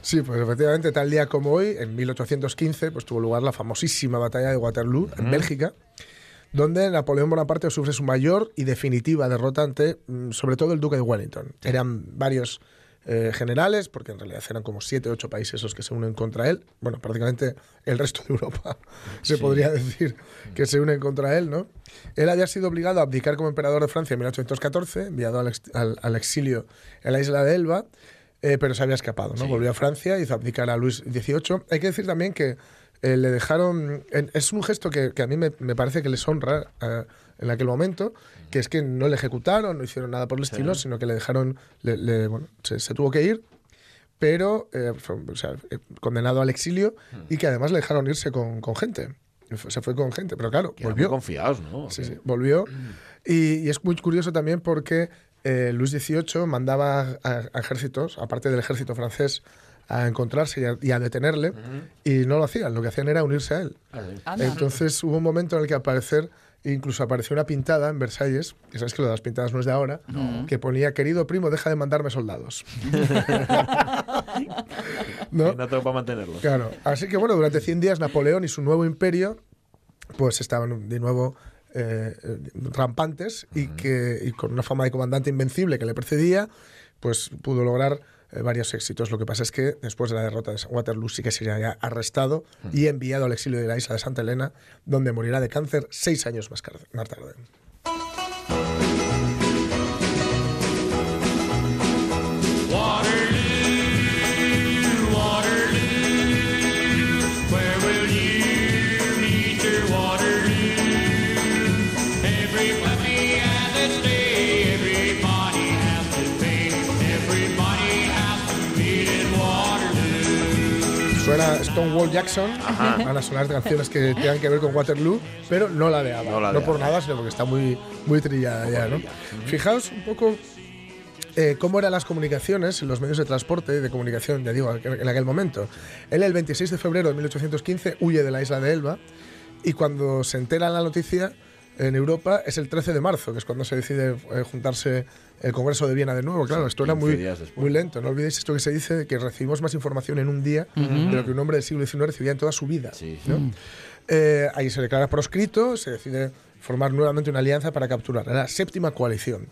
sí, pues efectivamente, tal día como hoy, en 1815, pues tuvo lugar la famosísima batalla de Waterloo, en Bélgica, donde Napoleón Bonaparte sufre su mayor y definitiva derrota ante, mm, sobre todo, el duque de Wellington. Eran varios eh, generales, porque en realidad eran como siete o ocho países los que se unen contra él. Bueno, prácticamente el resto de Europa [laughs] se podría decir que se unen contra él, ¿no? Él había sido obligado a abdicar como emperador de Francia en 1814, enviado al, ex- al- al exilio en la isla de Elba, eh, pero se había escapado, ¿no? Volvió a Francia, hizo abdicar a Luis XVIII. Hay que decir también que eh, le dejaron... en- es un gesto que, que a mí me, me parece que les honra en aquel momento, que es que no le ejecutaron, no hicieron nada por el estilo, sino que le dejaron... le- le- bueno, se, se tuvo que ir, pero eh, fue, o sea, eh, condenado al exilio y que además le dejaron irse con, con gente. Se fue con gente, pero claro, muy volvió. confiados, ¿no? Sí, sí, volvió. Y, y es muy curioso también porque eh, Luis XVIII mandaba a, a ejércitos, aparte del ejército francés, a encontrarse y a, y a detenerle, y no lo hacían. Lo que hacían era unirse a él. Anda. Entonces hubo un momento en el que incluso apareció una pintada en Versalles, que sabes que lo de las pintadas no es de ahora, que ponía, querido primo, deja de mandarme soldados. [laughs] ¿No? No tengo para mantenerlos. Claro. Así que bueno, durante 100 días Napoleón y su nuevo imperio pues estaban de nuevo eh, eh, rampantes y que y con una fama de comandante invencible que le precedía, pues pudo lograr eh, varios éxitos. Lo que pasa es que después de la derrota de Waterloo sí que sería ya arrestado y enviado al exilio de la isla de Santa Elena, donde morirá de cáncer seis años más tarde. Suena Stonewall Jackson, van a sonar canciones que tengan que ver con Waterloo, pero no la de ABBA. No No, la de por ABBA. nada, sino porque está muy, muy trillada ya, ¿no? Fijaos un poco eh, cómo eran las comunicaciones, los medios de transporte y de comunicación, ya digo, en aquel momento. Él el 26 de febrero de 1815 huye de la isla de Elba y cuando se entera la noticia en Europa es el 13 de marzo, que es cuando se decide eh, juntarse el Congreso de Viena de nuevo. Claro, esto era 15 muy, muy lento. No olvidéis esto que se dice, de que recibimos más información en un día de lo que un hombre del siglo XIX recibía en toda su vida. Sí, ¿no? Eh, ahí se declara proscrito, se decide formar nuevamente una alianza para capturar la séptima coalición.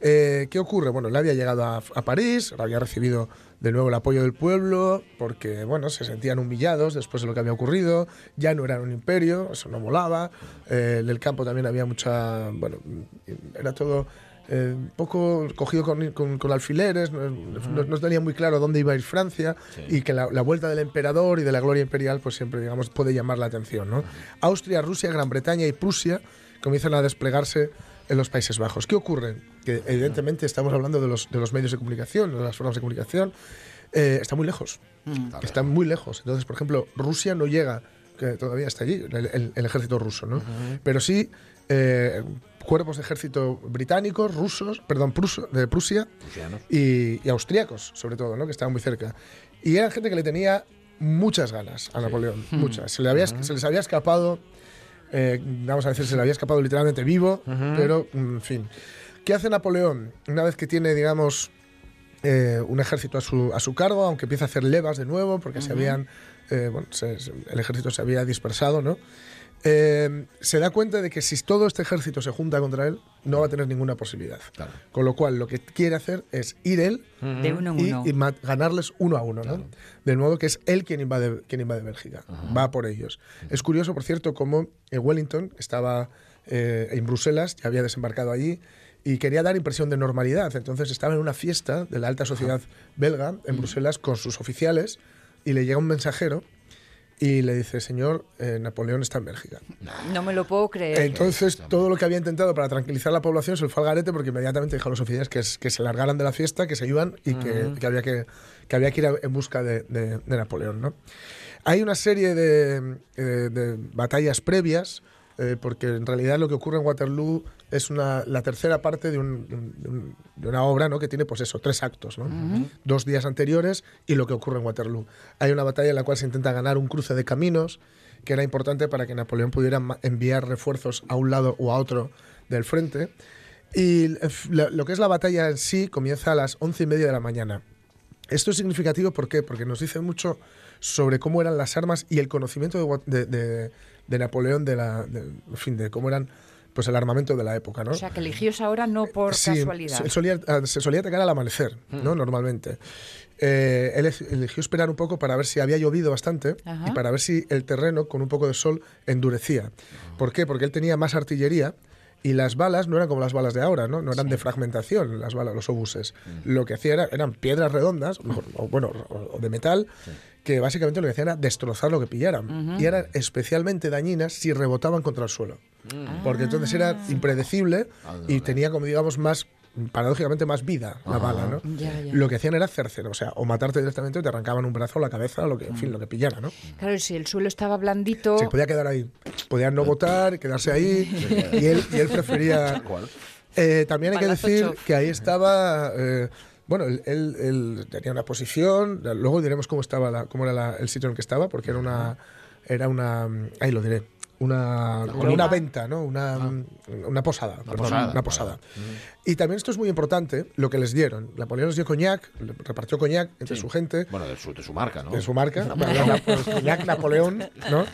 Eh, ¿Qué ocurre? Bueno, él había llegado a, a París, había recibido de nuevo el apoyo del pueblo, porque bueno, se sentían humillados después de lo que había ocurrido, ya no eran un imperio, eso no molaba, eh, en el campo también había mucha, bueno, era todo eh, un poco cogido con, con- con alfileres, no, no- no tenía muy claro dónde iba a ir Francia y que la, la vuelta del emperador y de la gloria imperial pues siempre digamos puede llamar la atención. ¿no? Austria, Rusia, Gran Bretaña y Prusia comienzan a desplegarse en los Países Bajos. ¿Qué ocurre? Que evidentemente estamos hablando de los, de los medios de comunicación, de las formas de comunicación, eh, está muy lejos. Está muy lejos. Entonces, por ejemplo, Rusia no llega, que todavía está allí, el, el- el ejército ruso, ¿no? Pero sí eh, cuerpos de ejército británicos, rusos, perdón, pruso- de Prusia y, y austríacos, sobre todo, ¿no? que estaban muy cerca. Y eran gente que le tenía muchas ganas a Napoleón, muchas. Se, le había, se les había escapado, eh, vamos a decir, se le había escapado literalmente vivo, pero, en fin. ¿Qué hace Napoleón una vez que tiene, digamos, eh, un ejército a su, a su cargo, aunque empieza a hacer levas de nuevo, porque se habían, eh, bueno, se- se- el ejército se había dispersado, ¿no? Eh, se da cuenta de que si todo este ejército se junta contra él, no va a tener ninguna posibilidad. Claro. Con lo cual, lo que quiere hacer es ir él De uno en y, uno. y ma- ganarles uno a uno, ¿no? De modo que es él quien invade, quien invade Bélgica. Va por ellos. Es curioso, por cierto, cómo eh, Wellington estaba eh, en Bruselas, ya había desembarcado allí y quería dar impresión de normalidad. Entonces estaba en una fiesta de la alta sociedad belga en Bruselas con sus oficiales y le llega un mensajero y le dice, señor, eh, Napoleón está en Bélgica. No me lo puedo creer. Entonces, todo lo que había intentado para tranquilizar a la población se le fue al garete porque inmediatamente dijo a los oficiales que, es- que se largaran de la fiesta, que se iban y que, que había, que, que había que ir a- en busca de, de- de Napoleón. ¿no? Hay una serie de, eh, de batallas previas, eh, porque en realidad lo que ocurre en Waterloo es una, la tercera parte de, un- de un- de una obra ¿no? que tiene, pues eso, tres actos. ¿no? Dos días anteriores y lo que ocurre en Waterloo. Hay una batalla en la cual se intenta ganar un cruce de caminos, que era importante para que Napoleón pudiera enviar refuerzos a un lado o a otro del frente. Y eh, lo que es la batalla en sí comienza a las once y media de la mañana. Esto es significativo ¿por qué? porque nos dice mucho sobre cómo eran las armas y el conocimiento de, de- de- de Napoleón de la, de- en fin, de cómo eran pues el armamento de la época, ¿no? O sea, que eligió esa hora no por Sí, casualidad. Se solía, ah, se solía atacar al amanecer, ¿no? Normalmente. Eh, él eligió esperar un poco para ver si había llovido bastante Ajá. y para ver si el terreno con un poco de sol endurecía. ¿Por qué? Porque él tenía más artillería y las balas no eran como las balas de ahora, ¿no? No eran de fragmentación las balas, los obuses. Lo que hacía era, eran piedras redondas, o bueno, o o de metal, que básicamente lo que hacían era destrozar lo que pillaran. Y eran especialmente dañinas si rebotaban contra el suelo. Porque entonces era impredecible y tenía, como digamos, más paradójicamente más vida la bala, ¿no? Ya, ya. Lo que hacían era cercer, o sea, o matarte directamente o te arrancaban un brazo o la cabeza, o lo que, en fin, lo que pillara, ¿no? Claro, y si el suelo estaba blandito. Se podía quedar ahí. Podían no votar, quedarse ahí. y, él, y él prefería. Eh, también hay que decir que ahí estaba. eh, bueno, él, él- él tenía una posición. Luego diremos cómo estaba la- cómo era la- el sitio en el que estaba, porque era una. Era una. Ahí lo diré. Una, una venta, ¿no? Una, una posada. perdón, posada, una posada. Y también esto es muy importante, lo que les dieron. Napoleón les dio coñac, repartió coñac entre su gente Bueno, de su, de su marca, ¿no? de su marca, la- Cognac Napoleón, ¿no?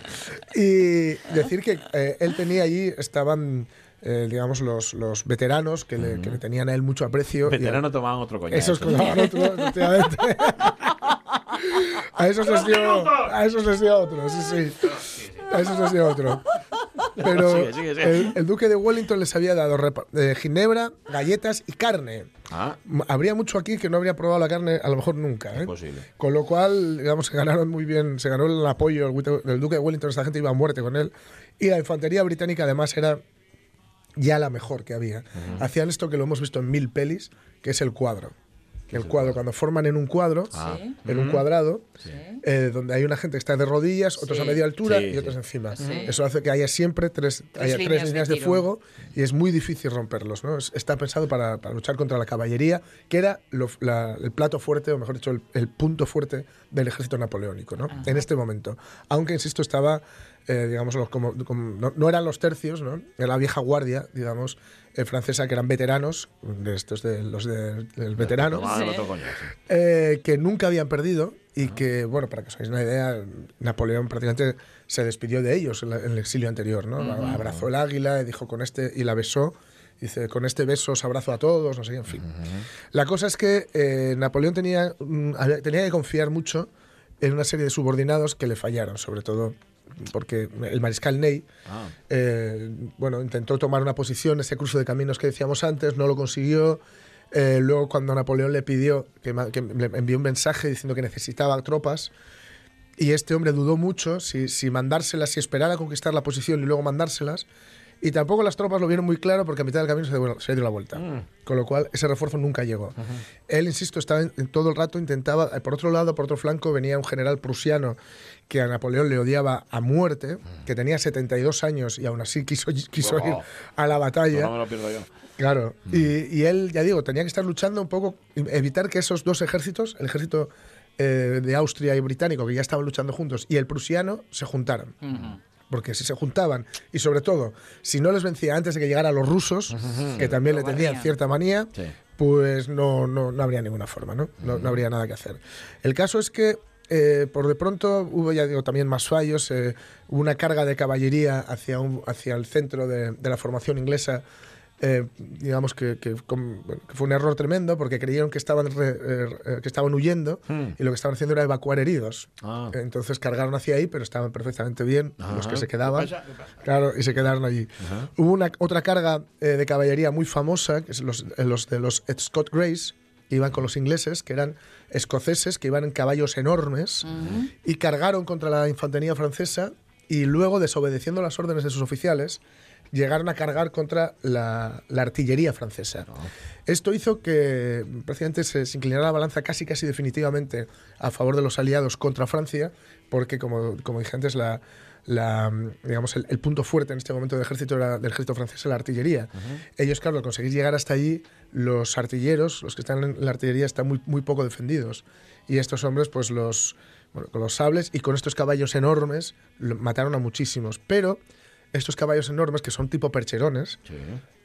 Y decir que eh, él tenía allí, estaban, eh, digamos, los, los veteranos que le, que le tenían a él mucho aprecio. y a- tomaban otro coñac. esos tomaban otro, efectivamente. [laughs] A esos les dio, a esos les dio otro, sí, sí. Les dio otro. Pero Sigue, sigue, sigue. El, el duque de Wellington les había dado eh, ginebra, galletas y carne. Ah, Habría mucho aquí que no habría probado la carne, a lo mejor nunca. ¿eh? posible. Con lo cual, digamos, se ganaron muy bien, se ganó el apoyo del duque de Wellington, esta gente iba a muerte con él. Y la infantería británica, además, era ya la mejor que había. Hacían esto que lo hemos visto en mil pelis, que es el cuadro. El cuadro, cuando forman en un cuadro, Ah. En un cuadrado, eh, donde hay una gente que está de rodillas, otros Sí. a media altura Sí, y sí. otros encima. Sí. Eso hace que haya siempre tres, haya tres líneas de líneas de, fuego y es muy difícil romperlos. ¿no? Es- Está pensado para, para luchar contra la caballería, que era lo- la- el plato fuerte, o mejor dicho, el, el punto fuerte del ejército napoleónico ¿no? en este momento. Aunque, insisto, estaba eh, digamos, los, como, como- no, no eran los tercios, ¿no? Era la vieja guardia, digamos, eh, francesa, que eran veteranos, de estos de los de- del veterano, coño, sí. eh, que nunca habían perdido y que, bueno, para que os hagáis una idea, Napoleón prácticamente se despidió de ellos en, la- en el exilio anterior, ¿no? Abrazó el águila y dijo con este, y la besó. Dice, con este beso os abrazo a todos, no sé en fin. La cosa es que eh, Napoleón tenía, tenía que confiar mucho en una serie de subordinados que le fallaron, sobre todo porque el mariscal Ney, Ah. eh, bueno, intentó tomar una posición, ese cruce de caminos que decíamos antes, no lo consiguió. Eh, luego, cuando Napoleón le pidió, que, le envió un mensaje diciendo que necesitaba tropas, y este hombre dudó mucho si, si mandárselas, si esperar a conquistar la posición y luego mandárselas. Y tampoco las tropas lo vieron muy claro porque a mitad del camino se dio, se dio la vuelta. Con lo cual, ese refuerzo nunca llegó. Él, insisto, estaba en, todo el rato, intentaba. eh, Por otro lado, por otro flanco, venía un general prusiano que a Napoleón le odiaba a muerte, que tenía 72 años y aún así quiso, [laughs] quiso Wow. ir a la batalla. No me lo pierdo yo. Claro, y, y él, ya digo, tenía que estar luchando un poco, evitar que esos dos ejércitos, el ejército eh, de Austria y británico, que ya estaban luchando juntos, y el prusiano, se juntaran. Porque si se juntaban, y sobre todo, si no les vencía antes de que llegaran los rusos, que también le tenían cierta manía, Sí. pues no, no, no habría ninguna forma, ¿no? No, no habría nada que hacer. El caso es que, eh, por de pronto, hubo, ya digo, también más fallos. eh, hubo una carga de caballería hacia, un, hacia el centro de, de la formación inglesa. Eh, digamos que, fue un error tremendo porque creyeron que estaban, re- eh, eh, que estaban huyendo y lo que estaban haciendo era evacuar heridos. Ah. Entonces cargaron hacia ahí, pero estaban perfectamente bien los que se quedaban. ¿Qué pasa? ¿Qué pasa? Claro, y se quedaron allí. Hubo una, otra carga eh, de caballería muy famosa, que es los, eh, los de los Scott Grays, que iban con los ingleses, que eran escoceses, que iban en caballos enormes, y cargaron contra la infantería francesa, y luego, desobedeciendo las órdenes de sus oficiales, llegaron a cargar contra la, la artillería francesa. Esto hizo que prácticamente se, se inclinara la balanza casi casi definitivamente a favor de los aliados contra Francia, porque como, como dije antes, la, la, digamos, el, el punto fuerte en este momento del ejército, del ejército francés era la artillería. Ellos, claro, al conseguir llegar hasta allí, los artilleros, los que están en la artillería, están muy, muy poco defendidos. Y estos hombres, pues los, bueno, con los sables y con estos caballos enormes, lo- mataron a muchísimos. Pero estos caballos enormes, que son tipo percherones, Sí.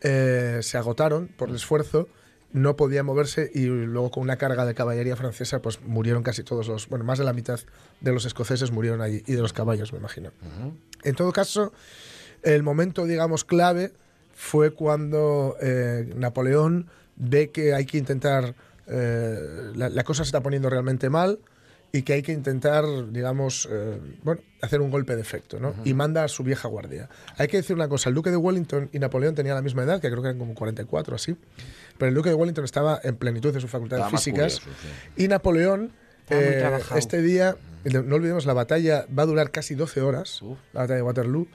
eh, se agotaron por el esfuerzo, no podían moverse y luego con una carga de caballería francesa pues murieron casi todos los, bueno, más de la mitad de los escoceses murieron allí y de los caballos, me imagino. En todo caso, el momento, digamos, clave fue cuando eh, Napoleón ve que hay que intentar, eh, la, la cosa se está poniendo realmente mal y que hay que intentar, digamos, eh, bueno, hacer un golpe de efecto, ¿no? Y manda a su vieja guardia. Hay que decir una cosa, el duque de Wellington y Napoleón tenían la misma edad, que creo que eran como 44 así, pero el duque de Wellington estaba en plenitud de sus facultades Estaba físicas curioso, y Napoleón, eh, este día, no olvidemos, la batalla va a durar casi 12 horas, la batalla de Waterloo,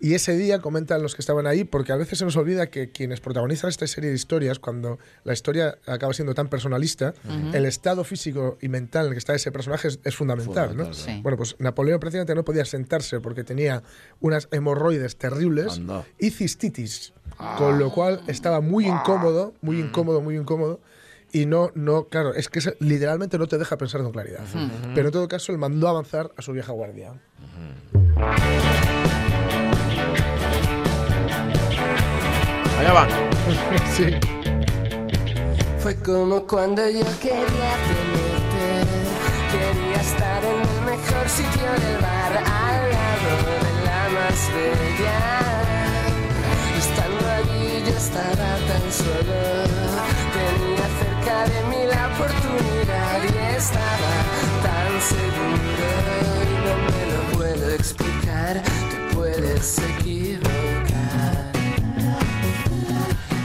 y ese día comentan los que estaban ahí, porque a veces se nos olvida que quienes protagonizan esta serie de historias, cuando la historia acaba siendo tan personalista, el estado físico y mental en el que está ese personaje es, es fundamental. ¿no? Fundamental, sí. Bueno, pues Napoleón prácticamente no podía sentarse porque tenía unas hemorroides terribles Anda. y cistitis, con lo cual estaba muy incómodo, muy incómodo, muy incómodo. Y no, no, claro, es que literalmente no te deja pensar con claridad. Pero en todo caso, él mandó avanzar a su vieja guardia. Allá va. [laughs] sí. Fue como cuando yo quería tenerte, quería estar en el mejor sitio del bar, al lado de la más bella. Estando allí yo estaba tan solo, tenía cerca de mí la oportunidad y estaba tan seguro y no me lo puedo explicar, te puedes equivocar.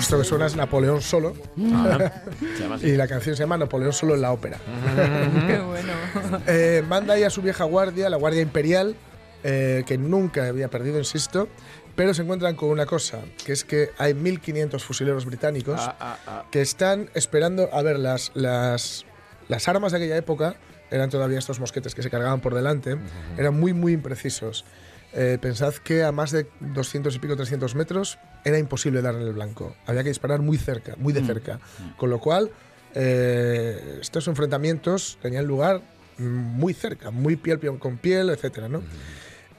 Esto que suena es Napoleón solo. [laughs] Así. y la canción se llama Napoleón solo en la ópera. [laughs] Qué bueno. [laughs] Eh, manda ahí a su vieja guardia, la Guardia Imperial, eh, que nunca había perdido, insisto, pero se encuentran con una cosa, que es que hay 1.500 fusileros británicos Ah, ah, ah. que están esperando, a ver, las, las, las armas de aquella época eran todavía estos mosquetes que se cargaban por delante, eran muy, muy imprecisos. Eh, pensad que a más de 200 y pico, 300 metros, era imposible darle el blanco. Había que disparar muy cerca, muy de cerca. Con lo cual, eh, estos enfrentamientos tenían lugar mm, muy cerca, muy piel piel con piel, etcétera, ¿no?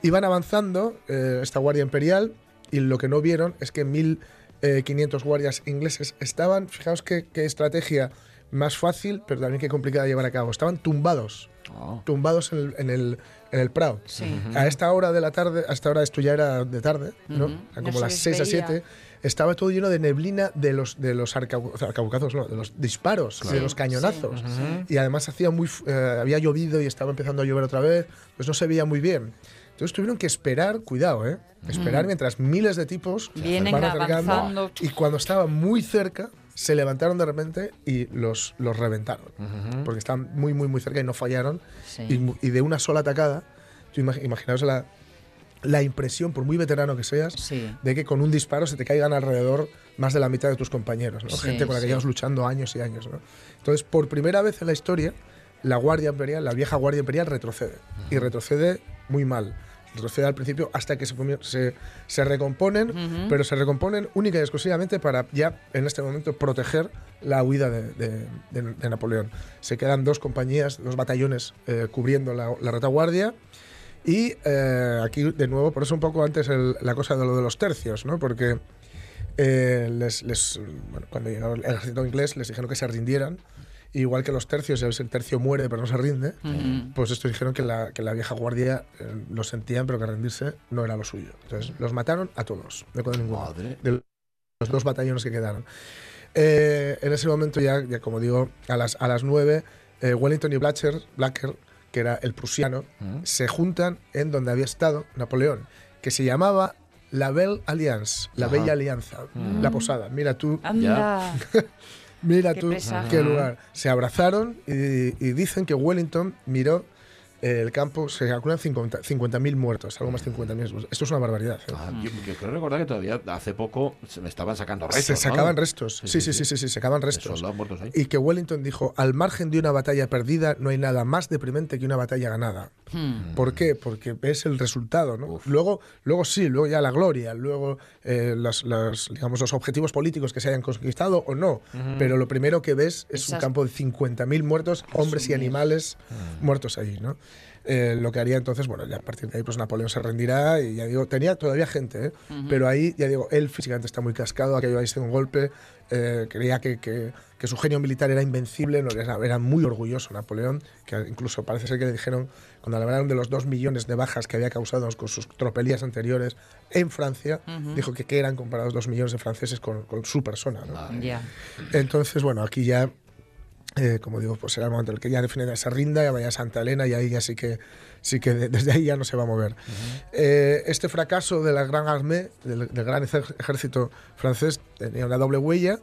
Iban avanzando eh, esta guardia imperial y lo que no vieron es que 1.500 guardias ingleses estaban, fijaos qué, qué estrategia más fácil, pero también qué complicada de llevar a cabo. Estaban tumbados, Oh. tumbados en el, en el, en el Prado. Sí. A esta hora de la tarde, a esta hora esto ya era de tarde, como las les 6 a veía. 7. Estaba todo lleno de neblina de los de los arcabucazos, no, de los disparos, de los cañonazos. sí, Y además hacía muy eh, había llovido y estaba empezando a llover otra vez, pues no se veía muy bien. Entonces tuvieron que esperar, cuidado, ¿eh? Esperar mientras miles de tipos Vienen van avanzando. y cuando estaba muy cerca se levantaron de repente y los, los reventaron. Porque estaban muy, muy, muy cerca y no fallaron. Sí. Y, y de una sola atacada, imaginaos la, la impresión, por muy veterano que seas, Sí. de que con un disparo se te caigan alrededor más de la mitad de tus compañeros, ¿no? Sí, gente con la que llevas luchando años y años. ¿no? Entonces, por primera vez en la historia, la Guardia Imperial, la vieja Guardia Imperial, retrocede. Y retrocede muy mal. Retrocede al principio hasta que se, se, se recomponen, Ujú. pero se recomponen única y exclusivamente para ya en este momento proteger la huida de, de- de- de Napoleón. Se quedan dos compañías, dos batallones eh, cubriendo la, la retaguardia. Y eh, aquí, de nuevo, por eso un poco antes el- la cosa de lo de los tercios, ¿no? Porque eh, les, les- bueno, cuando llegó el ejército inglés les dijeron que se rindieran. Igual que los tercios, el tercio muere pero no se rinde, Ujú. pues estos dijeron que la, que la vieja guardia eh, lo sentían, pero que rendirse no era lo suyo. Entonces los mataron a todos, no quedó ninguno. Madre. De los dos batallones que quedaron. Eh, en ese momento ya, ya como digo, a las, a las 9, eh, Wellington y Blacher, Blacker, que era el prusiano, Mm. se juntan en donde había estado Napoleón, que se llamaba la Belle Alliance, la Ajá. Bella Alianza, la posada. Mira tú, Anda. [laughs] mira Qué tú qué lugar. Se abrazaron y, y dicen que Wellington miró el campo, se calculan 50 50.000 muertos, algo más de 50.000. Esto es una barbaridad. ¿eh? Ah, yo, yo creo recordar que todavía hace poco se me estaban sacando restos. se ¿no? sacaban restos. Sí sí sí, sí, sí, se sacaban restos. soldados muertos ahí. Y que Wellington dijo, al margen de una batalla perdida, no hay nada más deprimente que una batalla ganada. Hmm. ¿Por qué? Porque ves el resultado, ¿no? Luego, luego sí, luego ya la gloria, luego eh, los, los, digamos, los objetivos políticos que se hayan conquistado o no. Pero lo primero que ves es un campo de 50.000 muertos, hombres y animales muertos allí, ¿no? Eh, lo que haría entonces, bueno, ya a partir de ahí pues Napoleón se rendirá y ya digo, tenía todavía gente, ¿eh? pero ahí, ya digo, él físicamente está muy cascado, aquello ahí se un golpe, eh, creía que, que- que su genio militar era invencible, no, era, era muy orgulloso Napoleón, que incluso parece ser que le dijeron, cuando le hablaron de los dos millones de bajas que había causado con sus tropelías anteriores en Francia, dijo que qué eran comparados dos millones de franceses con, con su persona. Entonces, bueno, aquí ya, eh, como digo, pues será el momento en el que ya definitivamente se rinda, ya vaya a Santa Elena y ahí ya sí que, sí que de- desde ahí ya no se va a mover. Eh, este fracaso de la Gran Armée, del, del gran ejército francés, tenía una doble huella.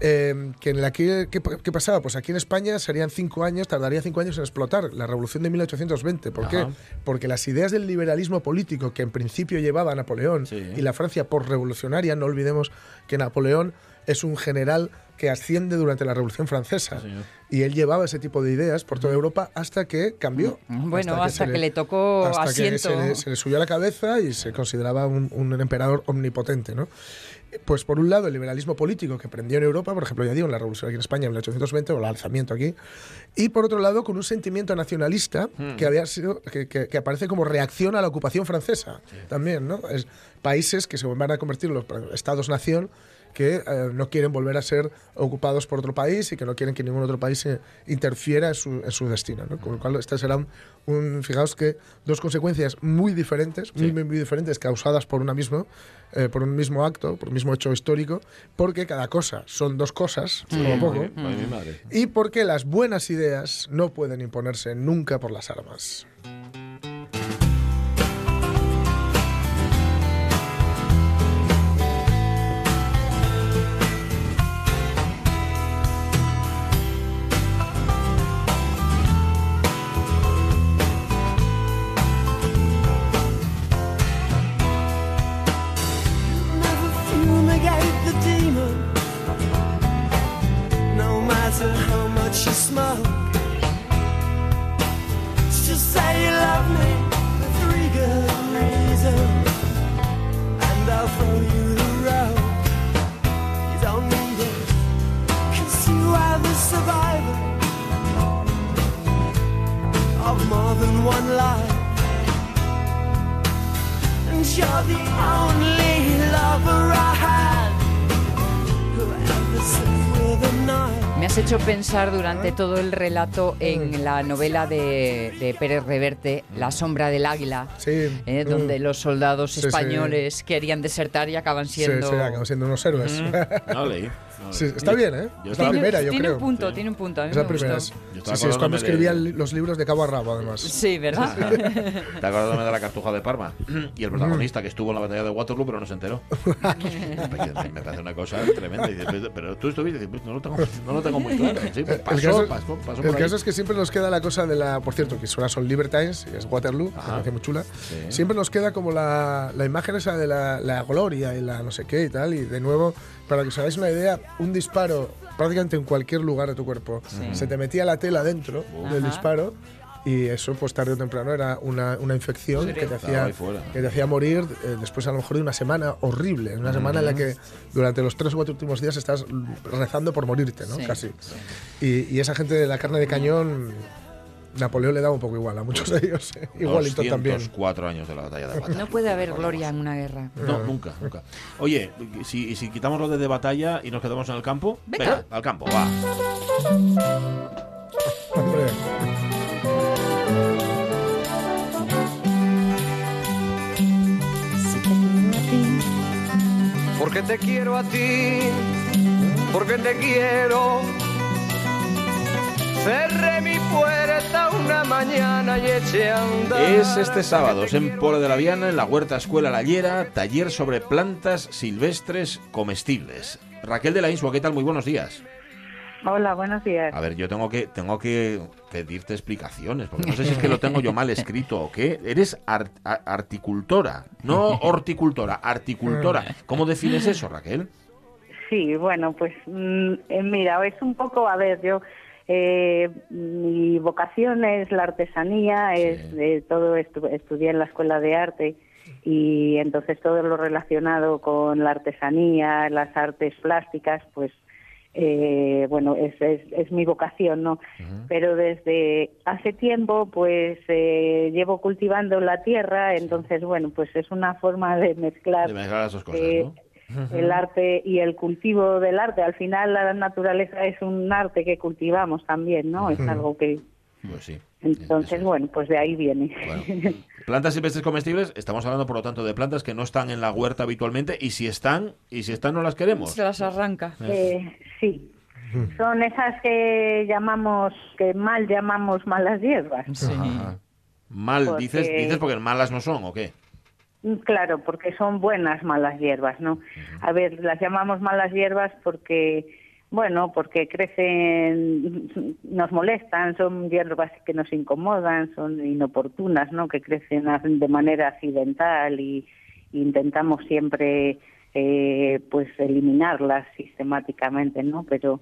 eh, que en la que, ¿qué, qué pasaba? Pues aquí en España serían cinco años, tardaría cinco años en explotar la revolución de 1820. ¿Por qué? Ajá. Porque las ideas del liberalismo político que en principio llevaba Napoleón Sí. y la Francia por revolucionaria, no olvidemos que Napoleón es un general que asciende durante la Revolución Francesa. Sí, y él llevaba ese tipo de ideas por toda Europa hasta que cambió. Bueno, hasta que le tocó hasta que asiento. se le, se le subió a la cabeza y se consideraba un, un emperador omnipotente. ¿no? Pues por un lado el liberalismo político que prendió en Europa, por ejemplo, ya digo, en la revolución aquí en España en 1820 o el alzamiento aquí, y por otro lado con un sentimiento nacionalista que había sido que, que- que aparece como reacción a la ocupación francesa también, ¿no? Es países que se van a convertir en los estados-nación que eh, no quieren volver a ser ocupados por otro país y que no quieren que ningún otro país eh, interfiera en su, en su destino. ¿no? Con lo cual, este será un, fijaos que dos consecuencias muy diferentes, muy, muy, muy diferentes, causadas por una misma, eh, por un mismo acto, por un mismo hecho histórico, porque cada cosa son dos cosas, como poco, madre. y porque las buenas ideas no pueden imponerse nunca por las armas. Durante todo el relato en la novela de, de Pérez Reverte, La sombra del águila, Sí. eh, donde Mm. los soldados Sí, sí. españoles querían desertar y acaban siendo... sí, acaban siendo unos héroes. No leí. no Sí, está bien, ¿eh? Yo Es la primera, yo tiene creo. un punto, Sí. tiene un punto. A mí Es me la primera. gustó. Sí, sí, es cuando de- escribía li- los libros de cabo a rabo, además. Sí, ¿verdad? [laughs] Está acordándome de la cartuja de Parma y el protagonista que estuvo en la batalla de Waterloo pero no se enteró. [laughs] me parece una cosa tremenda. Pero, tú estuviste, dices, pues no, lo tengo, no lo tengo muy claro. Sí, pues El pasó, caso, pasó, pasó el por ahí. caso es que siempre nos queda la cosa de la. Por cierto, que ahora son Libertines, y es Waterloo, que me Ajá. parece muy chula. Sí. Siempre nos queda como la, la imagen esa de la, la gloria y la no sé qué y tal. Y de nuevo, para que os hagáis una idea, un disparo prácticamente en cualquier lugar de tu cuerpo. Se te metía la tela dentro del Ajá. disparo. Y eso, pues tarde o temprano, era una, una infección que te, hacía, que te hacía morir eh, después, a lo mejor, de una semana horrible. Una semana en la que durante los tres o cuatro últimos días estás rezando por morirte, ¿no? Sí. Casi. Y, y esa gente de la carne de cañón, Napoleón le daba un poco igual a muchos de ellos. ¿eh? [laughs] Wellington también. 204 años de la batalla de Waterloo. No puede haber gloria en una guerra. No, nunca, nunca. Oye, si, quitamos lo de, de batalla y nos quedamos en el campo, Venga. al campo, va. Hombre, Porque te quiero a ti, porque te quiero. Cerré mi puerta una mañana y eché a andar. Es este sábado, es en Pola de la Viana, en la Huerta Escuela La Llera, taller sobre plantas silvestres comestibles. Raquel de la Insua, ¿qué tal? Muy buenos días. Hola, buenos días. A ver, yo tengo que tengo que pedirte explicaciones, porque no sé si es que lo tengo yo mal escrito o qué. Eres ar- a- articultora, no horticultora, articultora. ¿Cómo defines eso, Raquel? Sí, bueno, pues mm, eh, mira, es un poco, a ver, yo, eh, mi vocación es la artesanía, es de todo, estu- estudié en la escuela de arte y entonces todo lo relacionado con la artesanía, las artes plásticas, pues eh, bueno, es, es, es mi vocación, ¿no? Pero desde hace tiempo, pues eh, llevo cultivando la tierra, entonces, bueno, pues es una forma de mezclar De mezclar las dos cosas, eh, ¿no? El arte y el cultivo del arte. Al final, la naturaleza es un arte que cultivamos también, ¿no? Es algo que. Pues sí. Entonces, bueno, pues de ahí viene. Bueno, [laughs] plantas silvestres comestibles, estamos hablando por lo tanto de plantas que no están en la huerta habitualmente y si están, y si están no las queremos. Se las arranca. Eh, sí. Son esas que llamamos, que mal llamamos malas hierbas. Sí. Ajá. Mal, Porque- dices, dices porque malas no son, ¿o qué? Mm, Claro, porque son buenas malas hierbas, ¿no? A ver, las llamamos malas hierbas porque, bueno, porque crecen, [laughs] nos molestan, son hierbas que nos incomodan, son inoportunas, ¿no? Que crecen de manera accidental y intentamos siempre, eh, pues, eliminarlas sistemáticamente, ¿no? Pero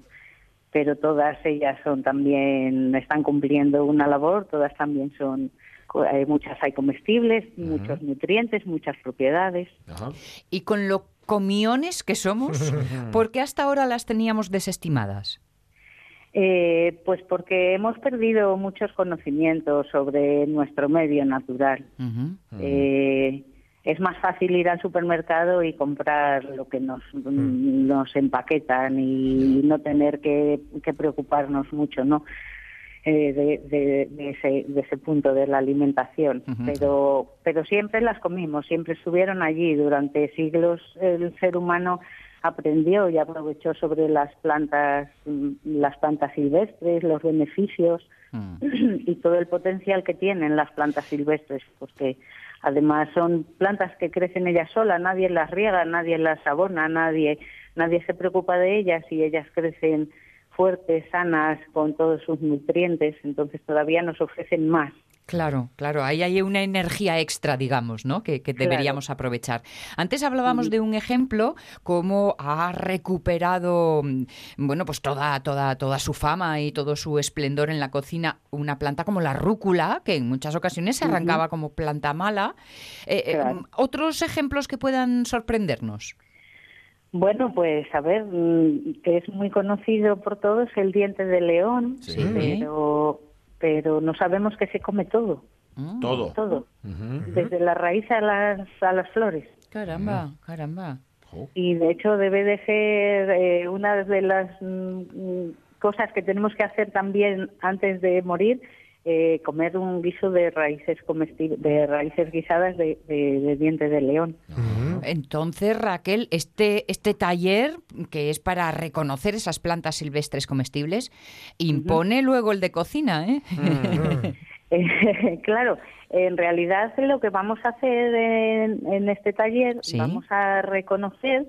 pero todas ellas son también están cumpliendo una labor, todas también son eh, muchas hay comestibles, muchos nutrientes, muchas propiedades. Ajá. Y con lo comiones que somos, [laughs] ¿por qué hasta ahora las teníamos desestimadas? Eh, pues porque hemos perdido muchos conocimientos sobre nuestro medio natural. Eh, es más fácil ir al supermercado y comprar lo que nos, nos empaquetan y no tener que, que preocuparnos mucho, ¿no? Eh, de, de- de ese, de ese punto de la alimentación. Pero, pero siempre las comimos, siempre estuvieron allí. Durante siglos el ser humano aprendió y aprovechó sobre las plantas, mm, las plantas silvestres, los beneficios [clears throat] y todo el potencial que tienen las plantas silvestres, porque además son plantas que crecen ellas solas, nadie las riega, nadie las abona, nadie, nadie se preocupa de ellas y ellas crecen fuertes, sanas, con todos sus nutrientes, entonces todavía nos ofrecen más. Claro, claro, ahí hay una energía extra, digamos, ¿no? Que, que Claro. deberíamos aprovechar. Antes hablábamos de un ejemplo, cómo ha recuperado, mm, bueno, pues toda, toda, toda su fama y todo su esplendor en la cocina, una planta como la rúcula, que en muchas ocasiones se arrancaba como planta mala. Eh, eh, Claro. ¿Otros ejemplos que puedan sorprendernos? Bueno, pues a ver, mm, que es muy conocido por todos el diente de león, Sí. pero, pero no sabemos que se come todo. Todo. Todo. Desde la raíz a las, a las flores. Caramba, caramba. Y de hecho debe de ser eh, una de las mm, cosas que tenemos que hacer también antes de morir, eh, comer un guiso de raíces comestibles, de raíces guisadas de, de- de dientes de león. Entonces, Raquel, este, este taller, que es para reconocer esas plantas silvestres comestibles, impone luego el de cocina, ¿eh? [laughs] Eh, claro, en realidad lo que vamos a hacer en, en este taller, Sí. vamos a reconocer,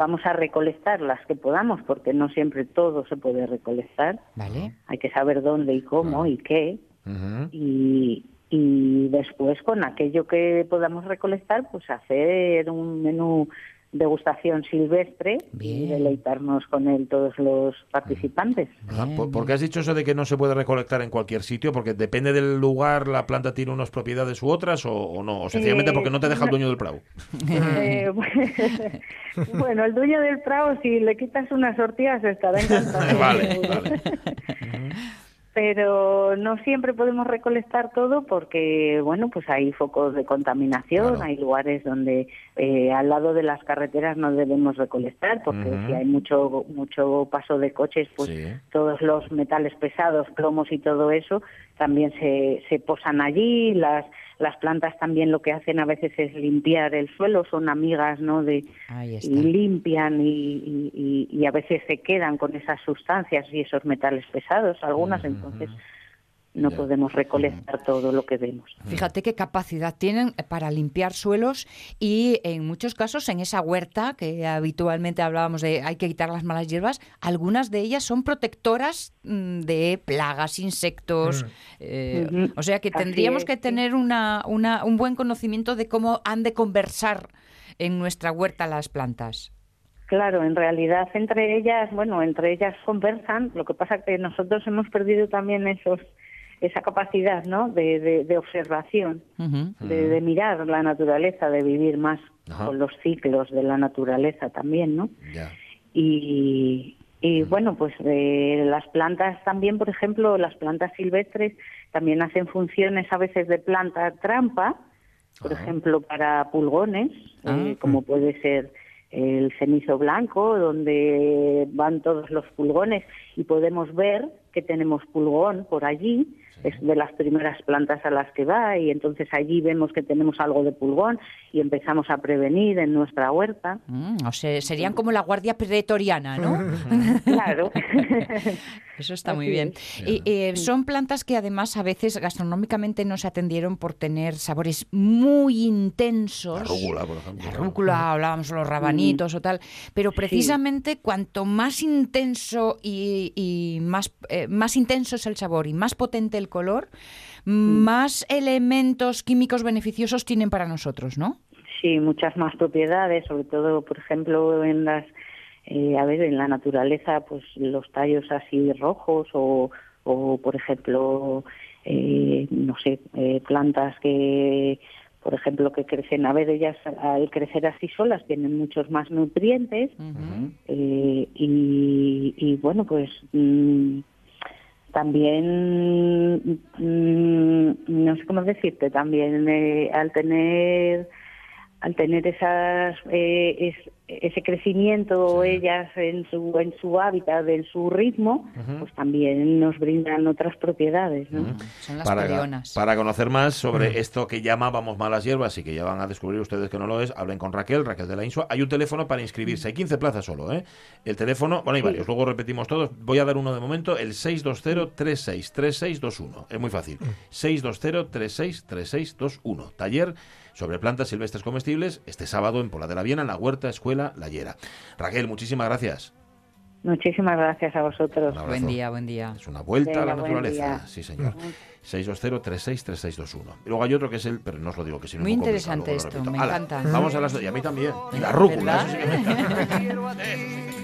vamos a recolectar las que podamos, porque no siempre todo se puede recolectar. Vale. Hay que saber dónde y cómo y qué. Y, y después con aquello que podamos recolectar, pues hacer un menú degustación silvestre y deleitarnos con él todos los participantes. Ajá, ¿Por, qué has dicho eso de que no se puede recolectar en cualquier sitio? ¿Porque depende del lugar la planta tiene unas propiedades u otras o, o no? O sencillamente Eh, porque no te deja el dueño del prado. [laughs] Eh, [laughs] bueno, el dueño del Prado, si le quitas unas ortigas, estará encantado. [laughs] vale, vale. Pero no siempre podemos recolectar todo porque, bueno, pues hay focos de contaminación, hay lugares donde eh, al lado de las carreteras no debemos recolectar porque si hay mucho mucho paso de coches, pues Sí. todos los metales pesados, plomos y todo eso también se, se posan allí. Las las plantas también lo que hacen a veces es limpiar el suelo, son amigas, ¿no? De y limpian y, y- y- y a veces se quedan con esas sustancias y esos metales pesados, algunas, entonces no podemos recolectar todo lo que vemos. Fíjate qué capacidad tienen para limpiar suelos y en muchos casos en esa huerta que habitualmente hablábamos de hay que quitar las malas hierbas, algunas de ellas son protectoras mm, de plagas, insectos. eh, Ujú. O sea que tendríamos es, que tener una, una- un buen conocimiento de cómo han de conversar en nuestra huerta las plantas. Claro, en realidad entre ellas, bueno, entre ellas conversan, lo que pasa que nosotros hemos perdido también esos esa capacidad, ¿no? De, de- de observación, de, de mirar la naturaleza, de vivir más con los ciclos de la naturaleza también, ¿no? Y, y bueno, pues eh, las plantas también, por ejemplo, las plantas silvestres también hacen funciones a veces de planta trampa, por ejemplo, para pulgones, eh, como puede ser el cenizo blanco, donde van todos los pulgones y podemos ver que tenemos pulgón por allí, es de las primeras plantas a las que va y entonces allí vemos que tenemos algo de pulgón y empezamos a prevenir en nuestra huerta. Mm, o sea, serían como la guardia pretoriana, ¿no? [laughs] Claro. [laughs] Eso está muy Así bien. es. Y eh, son plantas que además a veces gastronómicamente no se atendieron por tener sabores muy intensos. La rúcula, por ejemplo. La rúcula, hablábamos de los rabanitos o tal, pero precisamente cuanto más intenso y, y más, eh, más intenso es el sabor y más potente el color, más elementos químicos beneficiosos tienen para nosotros, ¿no? Sí, muchas más propiedades, sobre todo, por ejemplo, en las, eh, a ver, en la naturaleza, pues los tallos así rojos o, o por ejemplo, eh, no sé, eh, plantas que, por ejemplo, que crecen, a ver, ellas al crecer así solas tienen muchos más nutrientes eh, y, y, bueno, pues mm, también, mm, no sé cómo decirte, también eh, al tener al tener esas eh, es- ese crecimiento ellas en su en su hábitat, en su ritmo, pues también nos brindan otras propiedades, ¿no? Son las Para, perionas. para conocer más sobre esto que llamábamos malas hierbas y que ya van a descubrir ustedes que no lo es, hablen con Raquel, Raquel de la Insua. Hay un teléfono para inscribirse, hay 15 plazas solo, ¿eh? El teléfono, bueno, hay Sí. varios, luego repetimos todos. Voy a dar uno de momento, el 620-363621. Es muy fácil. 620-363621. Taller sobre plantas silvestres comestibles este sábado en Pola de la Viena, en la Huerta Escuela La Llera. Raquel, muchísimas gracias. Muchísimas gracias a vosotros. Buen día, buen día. Es una vuelta a la Venga, naturaleza. día. Sí, señor. 620-363621. Y luego hay otro que es el, pero no os lo digo que si no Muy interesante esto, me Ala, encanta. Vamos a las dos, y a mí también. Y la rúcula, ¿Verdad? eso sí que me [laughs] encanta.